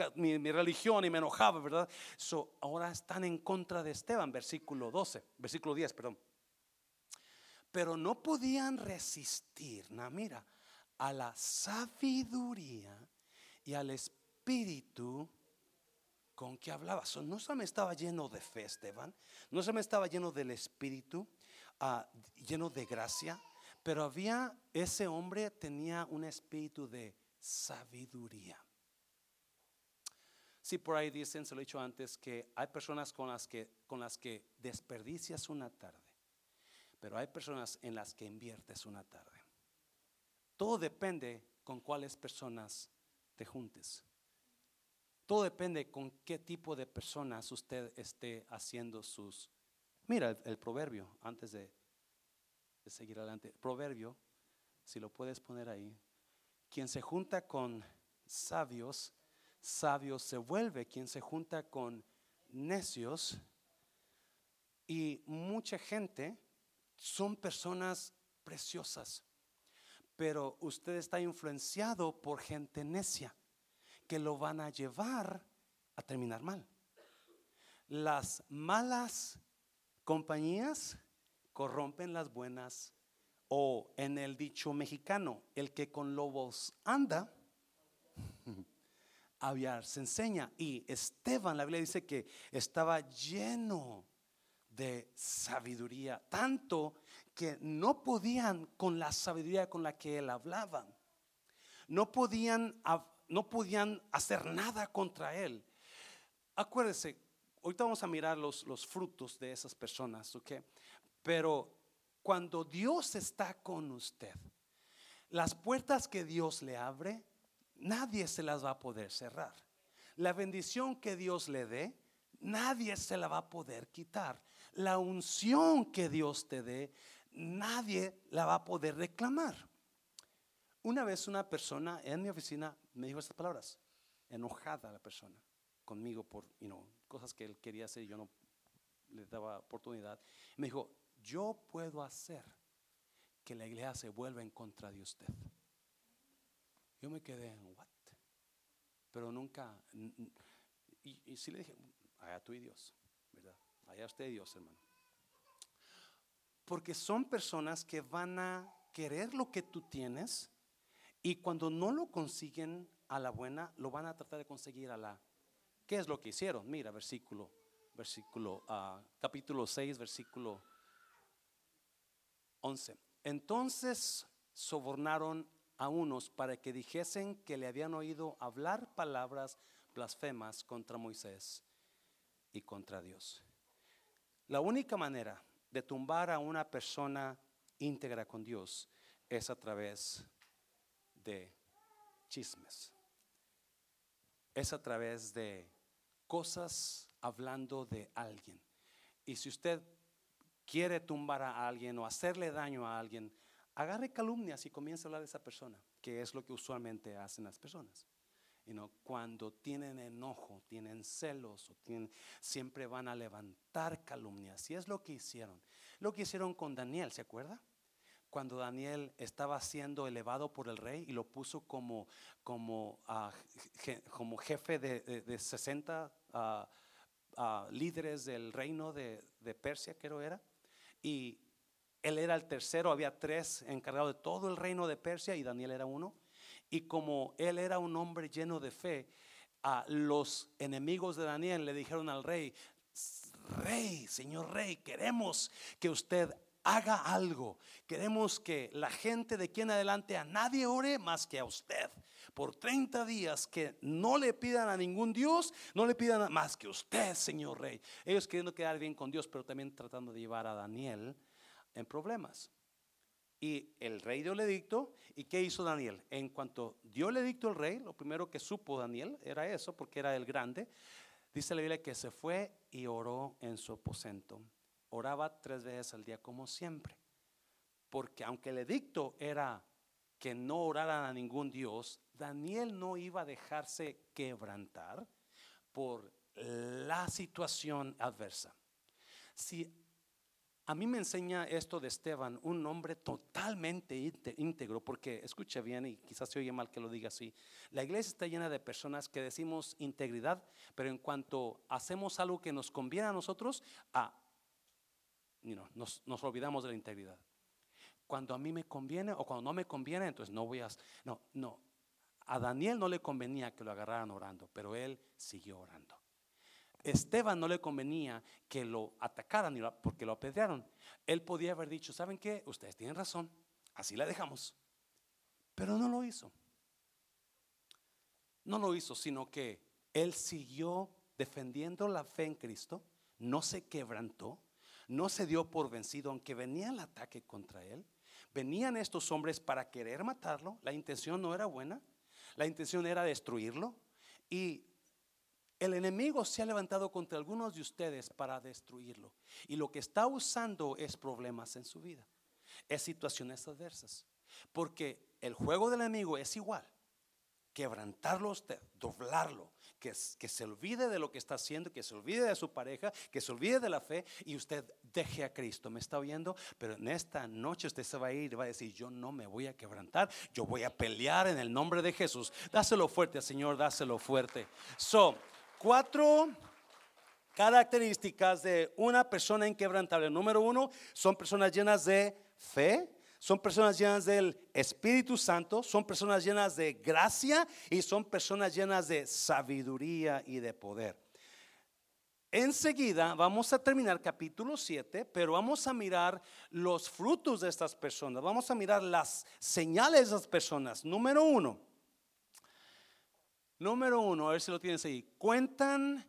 A: religión y me enojaba, ¿verdad? So, ahora están en contra de Esteban, versículo 12, versículo 10, perdón. Pero no podían resistir, mira, a la sabiduría y al espíritu con que hablaba. no se me estaba lleno de fe, Esteban. No se me estaba lleno del espíritu, ah, lleno de gracia. Pero había, ese hombre tenía un espíritu de sabiduría. Si por ahí dicen, se lo he dicho antes, que hay personas con las que, con las que desperdicias una tarde, pero hay personas en las que inviertes una tarde. Todo depende con cuáles personas te juntes. Todo depende con qué tipo de personas usted esté haciendo sus... Mira el, proverbio, antes de, de seguir adelante. Proverbio, si lo puedes poner ahí. Quien se junta con sabios, sabio se vuelve. Quien se junta con necios y mucha gente son personas preciosas pero usted está influenciado por gente necia que lo van a llevar a terminar mal. Las malas compañías corrompen las buenas o en el dicho mexicano, el que con lobos anda, aviar se enseña. Y Esteban, la Biblia dice que estaba lleno de sabiduría, tanto que no podían con la sabiduría con la que él hablaba, no podían, no podían hacer nada contra él. Acuérdese, ahorita vamos a mirar los, los frutos de esas personas, ¿ok? Pero cuando Dios está con usted, las puertas que Dios le abre, nadie se las va a poder cerrar. La bendición que Dios le dé, nadie se la va a poder quitar. La unción que Dios te dé, nadie la va a poder reclamar. Una vez una persona en mi oficina me dijo estas palabras, enojada la persona conmigo por cosas que él quería hacer y yo no le daba oportunidad. Me dijo, yo puedo hacer que la iglesia se vuelva en contra de usted. Yo me quedé en what? Pero nunca, y, sí le dije, allá tú y Dios, ¿verdad? Allá usted y Dios, hermano. Porque son personas que van a querer lo que tú tienes y cuando no lo consiguen a la buena, lo van a tratar de conseguir a la... ¿Qué es lo que hicieron? Mira, versículo, versículo, uh, capítulo 6, versículo 11. Entonces sobornaron a unos para que dijesen que le habían oído hablar palabras blasfemas contra Moisés y contra Dios. La única manera de tumbar a una persona íntegra con Dios es a través de chismes. Es a través de cosas hablando de alguien. Y si usted quiere tumbar a alguien o hacerle daño a alguien, agarre calumnias y comience a hablar de esa persona, que es lo que usualmente hacen las personas. Y no cuando tienen enojo, tienen celos, o tienen, siempre van a levantar calumnias. Y es lo que hicieron. Lo que hicieron con Daniel, ¿se acuerda? Cuando Daniel estaba siendo elevado por el rey y lo puso como, como, uh, como jefe de, de, 60 ah, ah, líderes del reino de, de Persia, creo era, y él era el tercero, había tres encargados de todo el reino de Persia y Daniel era uno. Y como él era un hombre lleno de fe, a los enemigos de Daniel le dijeron al rey, rey, señor rey, queremos que usted haga algo. Queremos que la gente de aquí en adelante a nadie ore más que a usted. Por 30 días que no le pidan a ningún Dios, no le pidan más que usted, Señor Rey. Ellos queriendo quedar bien con Dios, pero también tratando de llevar a Daniel en problemas. Y el rey dio el edicto. ¿Y qué hizo Daniel? En cuanto dio el edicto el rey, lo primero que supo Daniel era eso, porque era el grande. Dice la Biblia que se fue y oró en su aposento. Oraba tres veces al día como siempre. Porque aunque el edicto era que no oraran a ningún Dios, Daniel no iba a dejarse quebrantar por la situación adversa. Si a mí me enseña esto de Esteban, un hombre totalmente íntegro, porque escuche bien y quizás se oye mal que lo diga así. La iglesia está llena de personas que decimos integridad, pero en cuanto hacemos algo que nos conviene a nosotros, ah, nos, nos olvidamos de la integridad. Cuando a mí me conviene o cuando no me conviene, entonces no voy a... No, no. A Daniel no le convenía que lo agarraran orando, pero él siguió orando. Esteban no le convenía que lo atacaran porque lo apedrearon. Él podía haber dicho, ¿saben qué? Ustedes tienen razón, así la dejamos. Pero no lo hizo. No lo hizo, sino que él siguió defendiendo la fe en Cristo, no se quebrantó, no se dio por vencido, aunque venía el ataque contra él. Venían estos hombres para querer matarlo, la intención no era buena, la intención era destruirlo. Y el enemigo se ha levantado contra algunos de ustedes para destruirlo. Y lo que está usando es problemas en su vida. Es situaciones adversas. Porque el juego del enemigo es igual. Quebrantarlo a usted, doblarlo, que, que se olvide de lo que está haciendo, que se olvide de su pareja, que se olvide de la fe y usted deje a Cristo. ¿Me está oyendo? Pero en esta noche usted se va a ir y va a decir, yo no me voy a quebrantar, yo voy a pelear en el nombre de Jesús. Dáselo fuerte, Señor, dáselo fuerte. So, cuatro características de una persona inquebrantable. Número uno, son personas llenas de fe, son personas llenas del Espíritu Santo, son personas llenas de gracia y son personas llenas de sabiduría y de poder. Enseguida vamos a terminar capítulo 7, pero vamos a mirar los frutos de estas personas, vamos a mirar las señales de esas personas. Número uno, Número uno, a ver si lo tienes ahí. Cuentan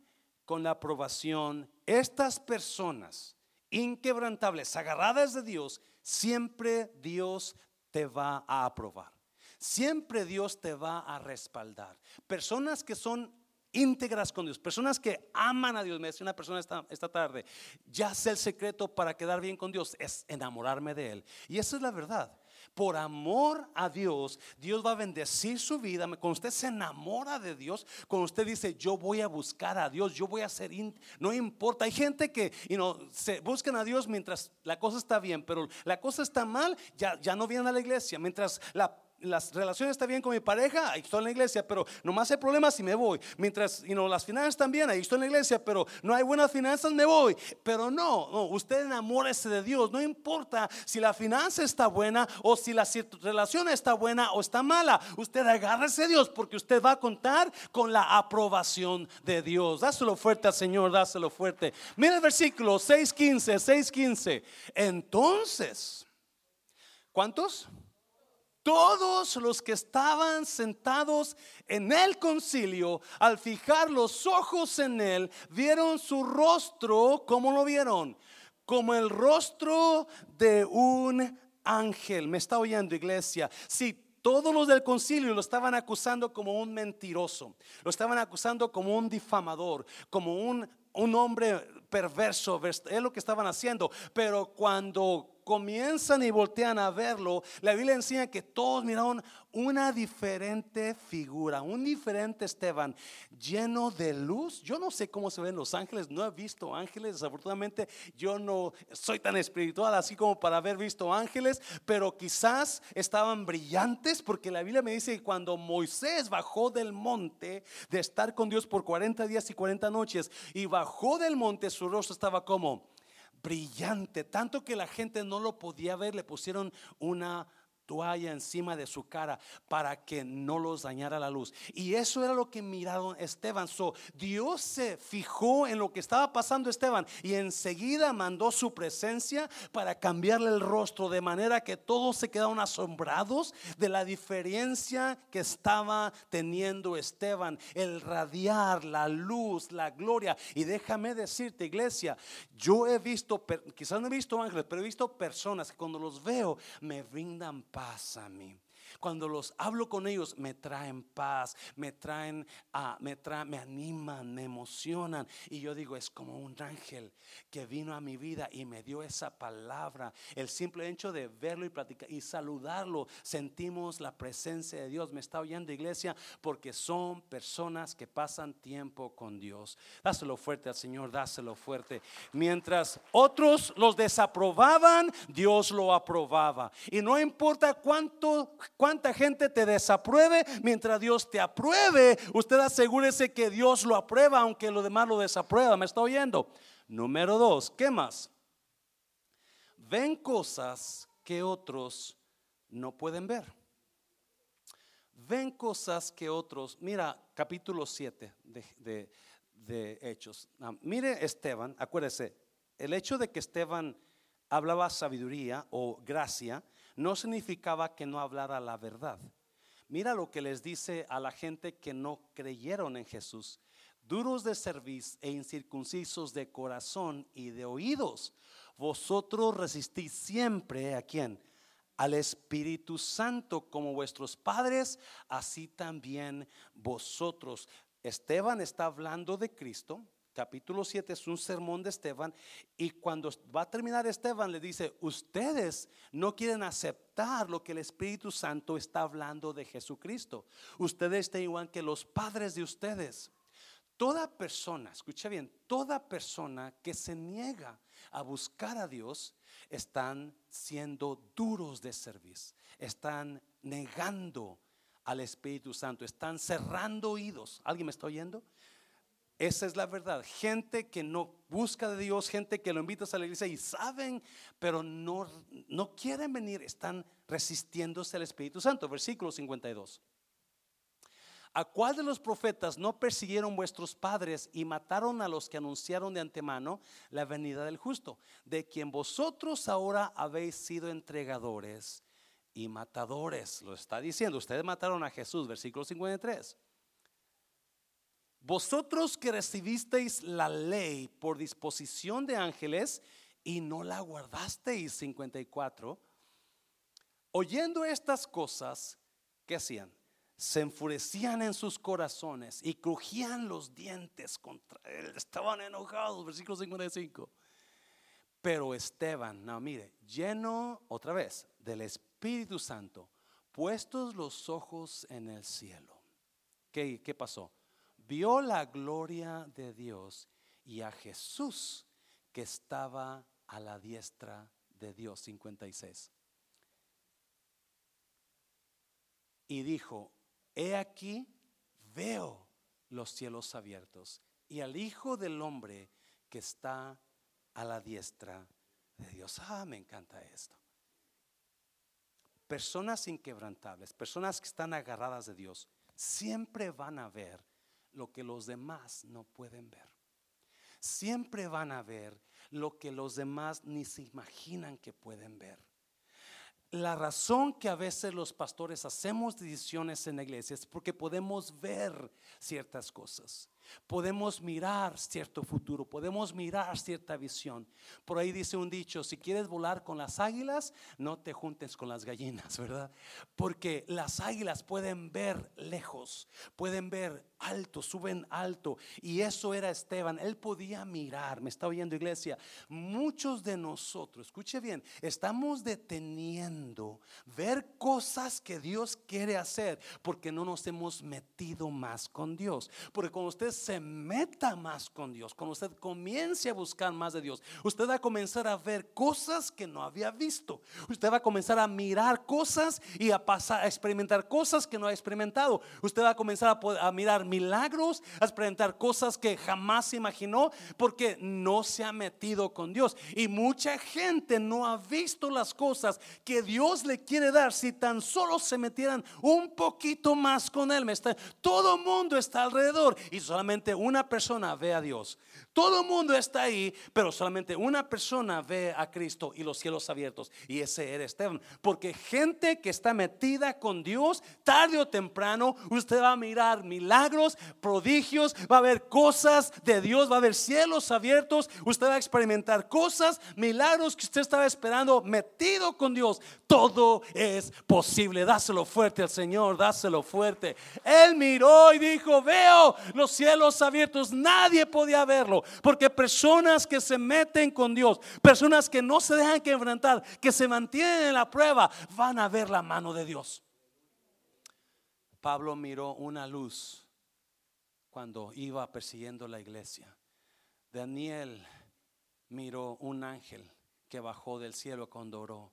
A: con la aprobación. Estas personas inquebrantables, agarradas de Dios, siempre Dios te va a aprobar. Siempre Dios te va a respaldar. Personas que son íntegras con Dios, personas que aman a Dios. Me decía una persona esta, esta tarde, ya sé el secreto para quedar bien con Dios, es enamorarme de Él. Y esa es la verdad por amor a Dios, Dios va a bendecir su vida. Cuando usted se enamora de Dios, cuando usted dice, yo voy a buscar a Dios, yo voy a ser, no importa. Hay gente que se buscan a Dios mientras la cosa está bien, pero la cosa está mal, ya, ya no vienen a la iglesia. Mientras la las relaciones están bien con mi pareja, ahí estoy en la iglesia, pero nomás hay problemas y me voy. Mientras you las finanzas están bien, ahí estoy en la iglesia, pero no hay buenas finanzas, me voy. Pero no, no, usted enamórese de Dios. No importa si la finanza está buena o si la relación está buena o está mala. Usted agárrese a Dios porque usted va a contar con la aprobación de Dios. Dáselo fuerte al Señor, dáselo fuerte. Mira el versículo 6.15, 6.15. Entonces, ¿cuántos? Todos los que estaban sentados en el concilio, al fijar los ojos en él, vieron su rostro, ¿cómo lo vieron? Como el rostro de un ángel. ¿Me está oyendo, iglesia? Si todos los del concilio lo estaban acusando como un mentiroso, lo estaban acusando como un difamador, como un, un hombre perverso, es lo que estaban haciendo. Pero cuando comienzan y voltean a verlo, la Biblia enseña que todos miraron una diferente figura, un diferente Esteban, lleno de luz. Yo no sé cómo se ven los ángeles, no he visto ángeles, desafortunadamente yo no soy tan espiritual así como para haber visto ángeles, pero quizás estaban brillantes porque la Biblia me dice que cuando Moisés bajó del monte de estar con Dios por 40 días y 40 noches y bajó del monte, su rostro estaba como brillante, tanto que la gente no lo podía ver, le pusieron una toalla encima de su cara para que no los dañara la luz. Y eso era lo que miraron Esteban. So, Dios se fijó en lo que estaba pasando Esteban y enseguida mandó su presencia para cambiarle el rostro de manera que todos se quedaron asombrados de la diferencia que estaba teniendo Esteban, el radiar, la luz, la gloria. Y déjame decirte, iglesia, yo he visto, quizás no he visto ángeles, pero he visto personas que cuando los veo me brindan paz a mí. Cuando los hablo con ellos me traen paz, me traen, ah, me, me animan, me emocionan. Y yo digo, es como un ángel que vino a mi vida y me dio esa palabra. El simple hecho de verlo y platicar y saludarlo, sentimos la presencia de Dios. Me está oyendo iglesia porque son personas que pasan tiempo con Dios. Dáselo fuerte al Señor, dáselo fuerte. Mientras otros los desaprobaban, Dios lo aprobaba. Y no importa cuánto, cuánto cuánta gente te desapruebe, mientras Dios te apruebe, usted asegúrese que Dios lo aprueba, aunque lo demás lo desaprueba. ¿Me está oyendo? Número dos, ¿qué más? Ven cosas que otros no pueden ver. Ven cosas que otros, mira, capítulo 7 de, Hechos. Ah, mire Esteban, acuérdese, el hecho de que Esteban hablaba sabiduría o gracia, no significaba que no hablara la verdad. Mira lo que les dice a la gente que no creyeron en Jesús. Duros de cerviz e incircuncisos de corazón y de oídos. Vosotros resistís siempre a quién? Al Espíritu Santo como vuestros padres, así también vosotros. Esteban está hablando de Cristo, capítulo 7 es un sermón de Esteban y cuando va a terminar Esteban le dice, ustedes no quieren aceptar lo que el Espíritu Santo está hablando de Jesucristo. Ustedes están igual que los padres de ustedes. Toda persona, escucha bien, toda persona que se niega a buscar a Dios están siendo duros de servicio, están negando al Espíritu Santo, están cerrando oídos. ¿Alguien me está oyendo? Esa es la verdad. Gente que no busca de Dios, gente que lo invitas a la iglesia y saben, pero no, no quieren venir, están resistiéndose al Espíritu Santo. Versículo 52. ¿A cuál de los profetas no persiguieron vuestros padres y mataron a los que anunciaron de antemano la venida del justo, de quien vosotros ahora habéis sido entregadores y matadores? Lo está diciendo, ustedes mataron a Jesús, versículo 53. Vosotros que recibisteis la ley por disposición de ángeles y no la guardasteis, 54, oyendo estas cosas, ¿qué hacían? Se enfurecían en sus corazones y crujían los dientes contra él. Estaban enojados, versículo 55. Pero Esteban, no, mire, lleno otra vez del Espíritu Santo, puestos los ojos en el cielo. ¿Qué, qué pasó? Vio la gloria de Dios y a Jesús que estaba a la diestra de Dios. 56. Y dijo, he aquí, veo los cielos abiertos y al Hijo del Hombre que está a la diestra de Dios. Ah, me encanta esto. Personas inquebrantables, personas que están agarradas de Dios, siempre van a ver lo que los demás no pueden ver. Siempre van a ver lo que los demás ni se imaginan que pueden ver. La razón que a veces los pastores hacemos decisiones en la iglesia es porque podemos ver ciertas cosas. podemos mirar cierto futuro, podemos mirar cierta visión. Por ahí dice un dicho, si quieres volar con las águilas, no te juntes con las gallinas, ¿verdad? Porque las águilas pueden ver lejos, pueden ver alto, suben alto. Y eso era Esteban, él podía mirar, me está oyendo iglesia, muchos de nosotros, escuche bien, estamos deteniendo ver cosas que Dios quiere hacer porque no nos hemos metido más con Dios. Porque cuando usted se meta más con Dios, cuando usted comience a buscar más de Dios, usted va a comenzar a ver cosas que no había visto. Usted va a comenzar a mirar cosas y a pasar a experimentar cosas que no ha experimentado. Usted va a comenzar a, a mirar milagros, a experimentar cosas que jamás imaginó porque no se ha metido con Dios. Y mucha gente no ha visto las cosas que Dios le quiere dar si tan solo se metieran un poquito más con Él. Todo mundo está alrededor y solamente una persona ve a Dios. Todo mundo está ahí, pero solamente una persona ve a Cristo y los cielos abiertos. Y ese era Esteban. Porque gente que está metida con Dios, tarde o temprano, usted va a mirar milagros, prodigios, va a ver cosas de Dios, va a ver cielos abiertos, usted va a experimentar cosas, milagros que usted estaba esperando, metido con Dios. Todo es posible. Dáselo fuerte al Señor, dáselo fuerte. Él miró y dijo, veo los cielos abiertos. Nadie podía verlo porque personas que se meten con Dios, personas que no se dejan que enfrentar, que se mantienen en la prueba, van a ver la mano de Dios. Pablo miró una luz cuando iba persiguiendo la iglesia. Daniel miró un ángel que bajó del cielo cuando oró.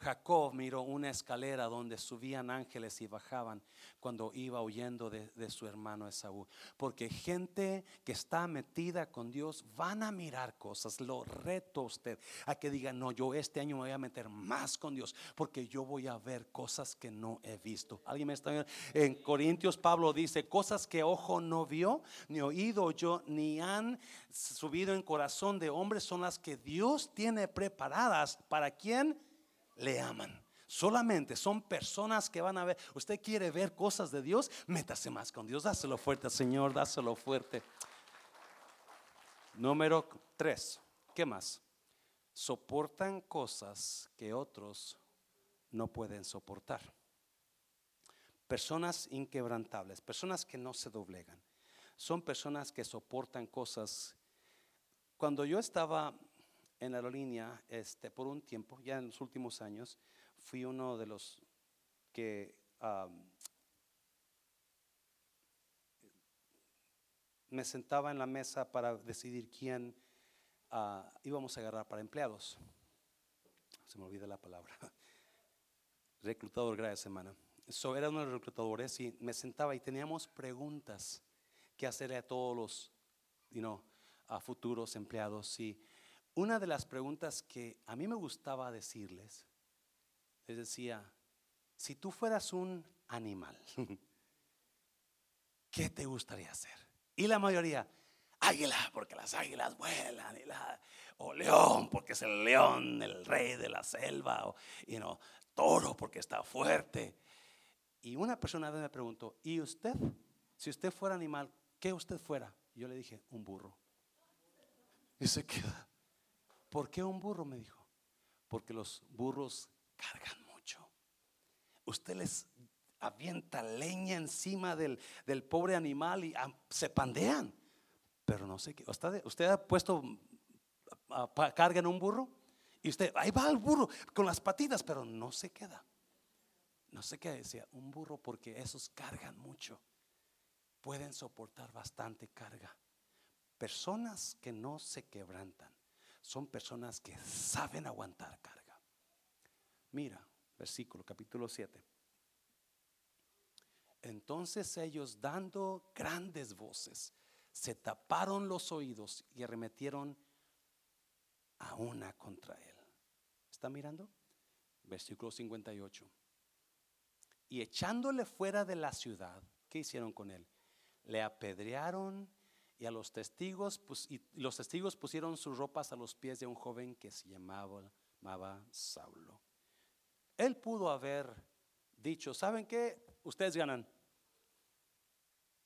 A: Jacob miró una escalera donde subían ángeles y bajaban cuando iba huyendo de, su hermano Esaú. Porque gente que está metida con Dios van a mirar cosas. Lo reto a usted a que diga, no, yo este año me voy a meter más con Dios porque yo voy a ver cosas que no he visto. ¿Alguien me está viendo? En Corintios Pablo dice, cosas que ojo no vio, ni oído yo, ni han subido en corazón de hombres son las que Dios tiene preparadas. ¿Para quién? Le aman. Solamente son personas que van a ver. Usted quiere ver cosas de Dios, métase más con Dios. Dáselo fuerte, Señor, dáselo fuerte. Número tres. ¿Qué más? Soportan cosas que otros no pueden soportar. Personas inquebrantables, personas que no se doblegan. Son personas que soportan cosas. Cuando yo estaba en la aerolínea este, por un tiempo, ya en los últimos años, fui uno de los que me sentaba en la mesa para decidir quién ah, íbamos a agarrar para empleados. Se me olvida la palabra. Reclutador, gracias hermana. So, era uno de los reclutadores y me sentaba y teníamos preguntas que hacerle a todos los a futuros empleados. Y una de las preguntas que a mí me gustaba decirles, les decía, si tú fueras un animal, ¿qué te gustaría hacer? Y la mayoría, águila, porque las águilas vuelan, o león, porque es el león, el rey de la selva, o you toro, porque está fuerte. Y una persona me preguntó, ¿y usted? Si usted fuera animal, ¿qué usted fuera? yo le dije, un burro. Y se queda. ¿Por qué un burro? Me dijo. Porque los burros cargan mucho. Usted les avienta leña encima del, pobre animal y ah, se pandean. Pero no sé qué. ¿Usted, ha puesto carga en un burro? Y usted, ahí va el burro con las patitas, pero no se queda. No sé qué decía, un burro porque esos cargan mucho. Pueden soportar bastante carga. Personas que no se quebrantan son personas que saben aguantar carga. Mira, versículo capítulo 7. Entonces ellos dando grandes voces, se taparon los oídos y arremetieron a una contra él. ¿Está mirando? Versículo 58. Y echándole fuera de la ciudad, ¿qué hicieron con él? Le apedrearon y a los testigos, pues, y los testigos pusieron sus ropas a los pies de un joven que se llamaba, Saulo. Él pudo haber dicho, ¿saben qué? Ustedes ganan.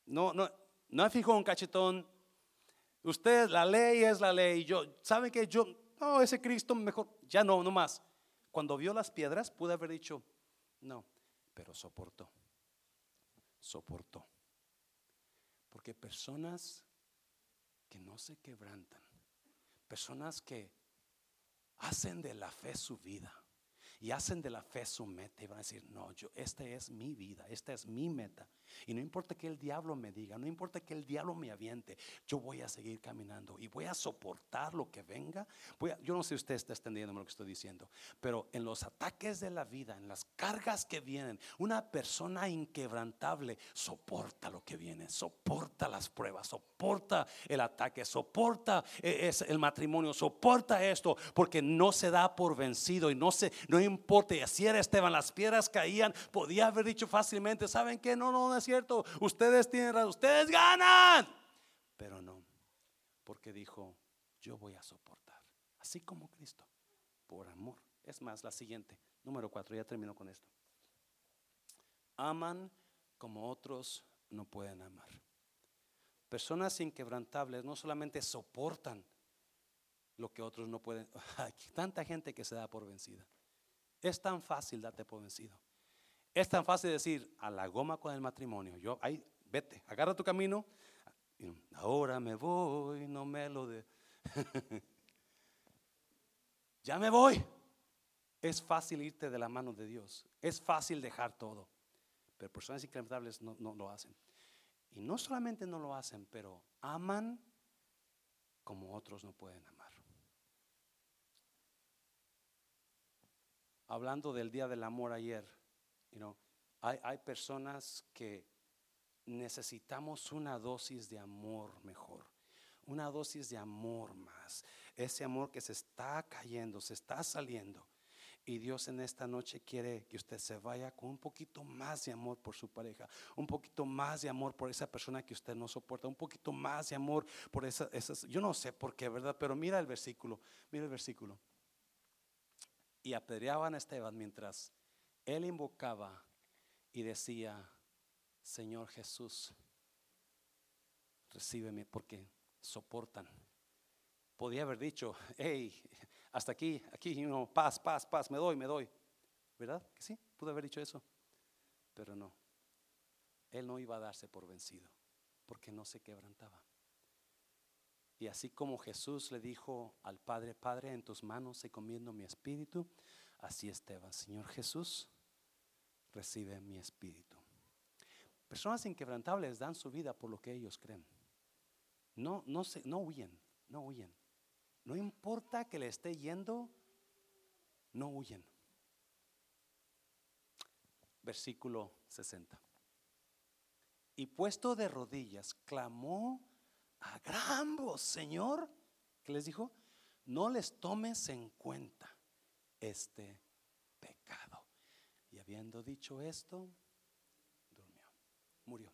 A: No, no, No me fijo un cachetón. Usted, la ley es la ley. Yo, ¿saben que yo, no, ese Cristo mejor, ya no, no más. Cuando vio las piedras, pude haber dicho, no, pero soportó. Soportó. Porque personas que no se quebrantan, personas que hacen de la fe su vida y hacen de la fe su meta y van a decir, no, yo, esta es mi vida, esta es mi meta. Y no importa que el diablo me diga, no importa que el diablo me aviente, yo voy a seguir caminando y voy a soportar lo que venga. Voy yo no sé si usted está extendiendo lo que estoy diciendo, pero en los ataques de la vida, en las cargas que vienen, una persona inquebrantable soporta lo que viene, soporta las pruebas, soporta el ataque, soporta eh, el matrimonio, soporta esto, porque no se da por vencido y no se no importa. Y así era Esteban, las piedras caían. Podía haber dicho fácilmente, ¿saben qué? No, no, no cierto. Ustedes tienen razón, ustedes ganan. Pero no, porque dijo, yo voy a soportar, así como Cristo, por amor. Es más, la siguiente, número cuatro, ya termino con esto. Aman como otros no pueden amar. Personas inquebrantables no solamente soportan lo que otros no pueden. Hay tanta gente que se da por vencida. Es tan fácil darte por vencido. Es tan fácil decir a la goma con el matrimonio. Yo, ahí, vete, agarra tu camino. Ahora me voy, no me lo de. ya me voy. Es fácil irte de la mano de Dios. Es fácil dejar todo. Pero personas incrementables no, no lo hacen. Y no solamente no lo hacen, pero aman como otros no pueden amar. hablando del Día del Amor ayer, you hay, hay personas que necesitamos una dosis de amor mejor, una dosis de amor más, ese amor que se está cayendo, se está saliendo. Y Dios en esta noche quiere que usted se vaya con un poquito más de amor por su pareja, un poquito más de amor por esa persona que usted no soporta, un poquito más de amor por esas, esas yo no sé por qué, ¿verdad? Pero mira el versículo, mira el versículo y apedreaban a Esteban mientras él invocaba y decía, Señor Jesús, recíbeme porque soportan. Podía haber dicho, hey, hasta aquí, aquí, no, paz, paz, paz, me doy, me doy. ¿Verdad? Que sí, pudo haber dicho eso. Pero no, él no iba a darse por vencido porque no se quebrantaba. Y así como Jesús le dijo al Padre, Padre, en tus manos se comiendo mi espíritu, así Esteban, Señor Jesús, recibe mi espíritu. Personas inquebrantables dan su vida por lo que ellos creen. No, no, se, no huyen, no huyen. No importa que le esté yendo, no huyen. Versículo 60. Y puesto de rodillas, clamó a gran voz, Señor, que les dijo, no les tomes en cuenta este habiendo dicho esto, durmió, murió.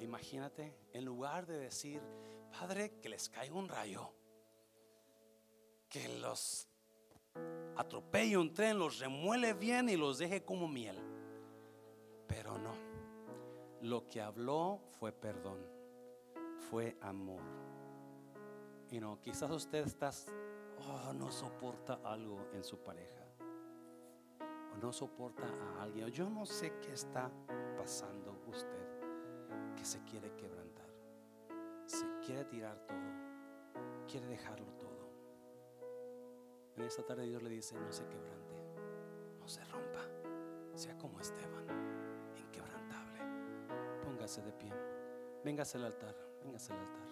A: Imagínate, en lugar de decir, Padre, que les caiga un rayo, que los atropelle un tren, los remuele bien y los deje como miel. Pero no. Lo que habló fue perdón, fue amor. Y no, quizás usted está, oh, no soporta algo en su pareja, o no soporta a alguien, yo no sé qué está pasando usted, que se quiere quebrantar, se quiere tirar todo, quiere dejarlo todo. En esta tarde Dios le dice, no se quebrante, no se rompa, sea como Esteban de pie. Véngase al altar, véngase al altar.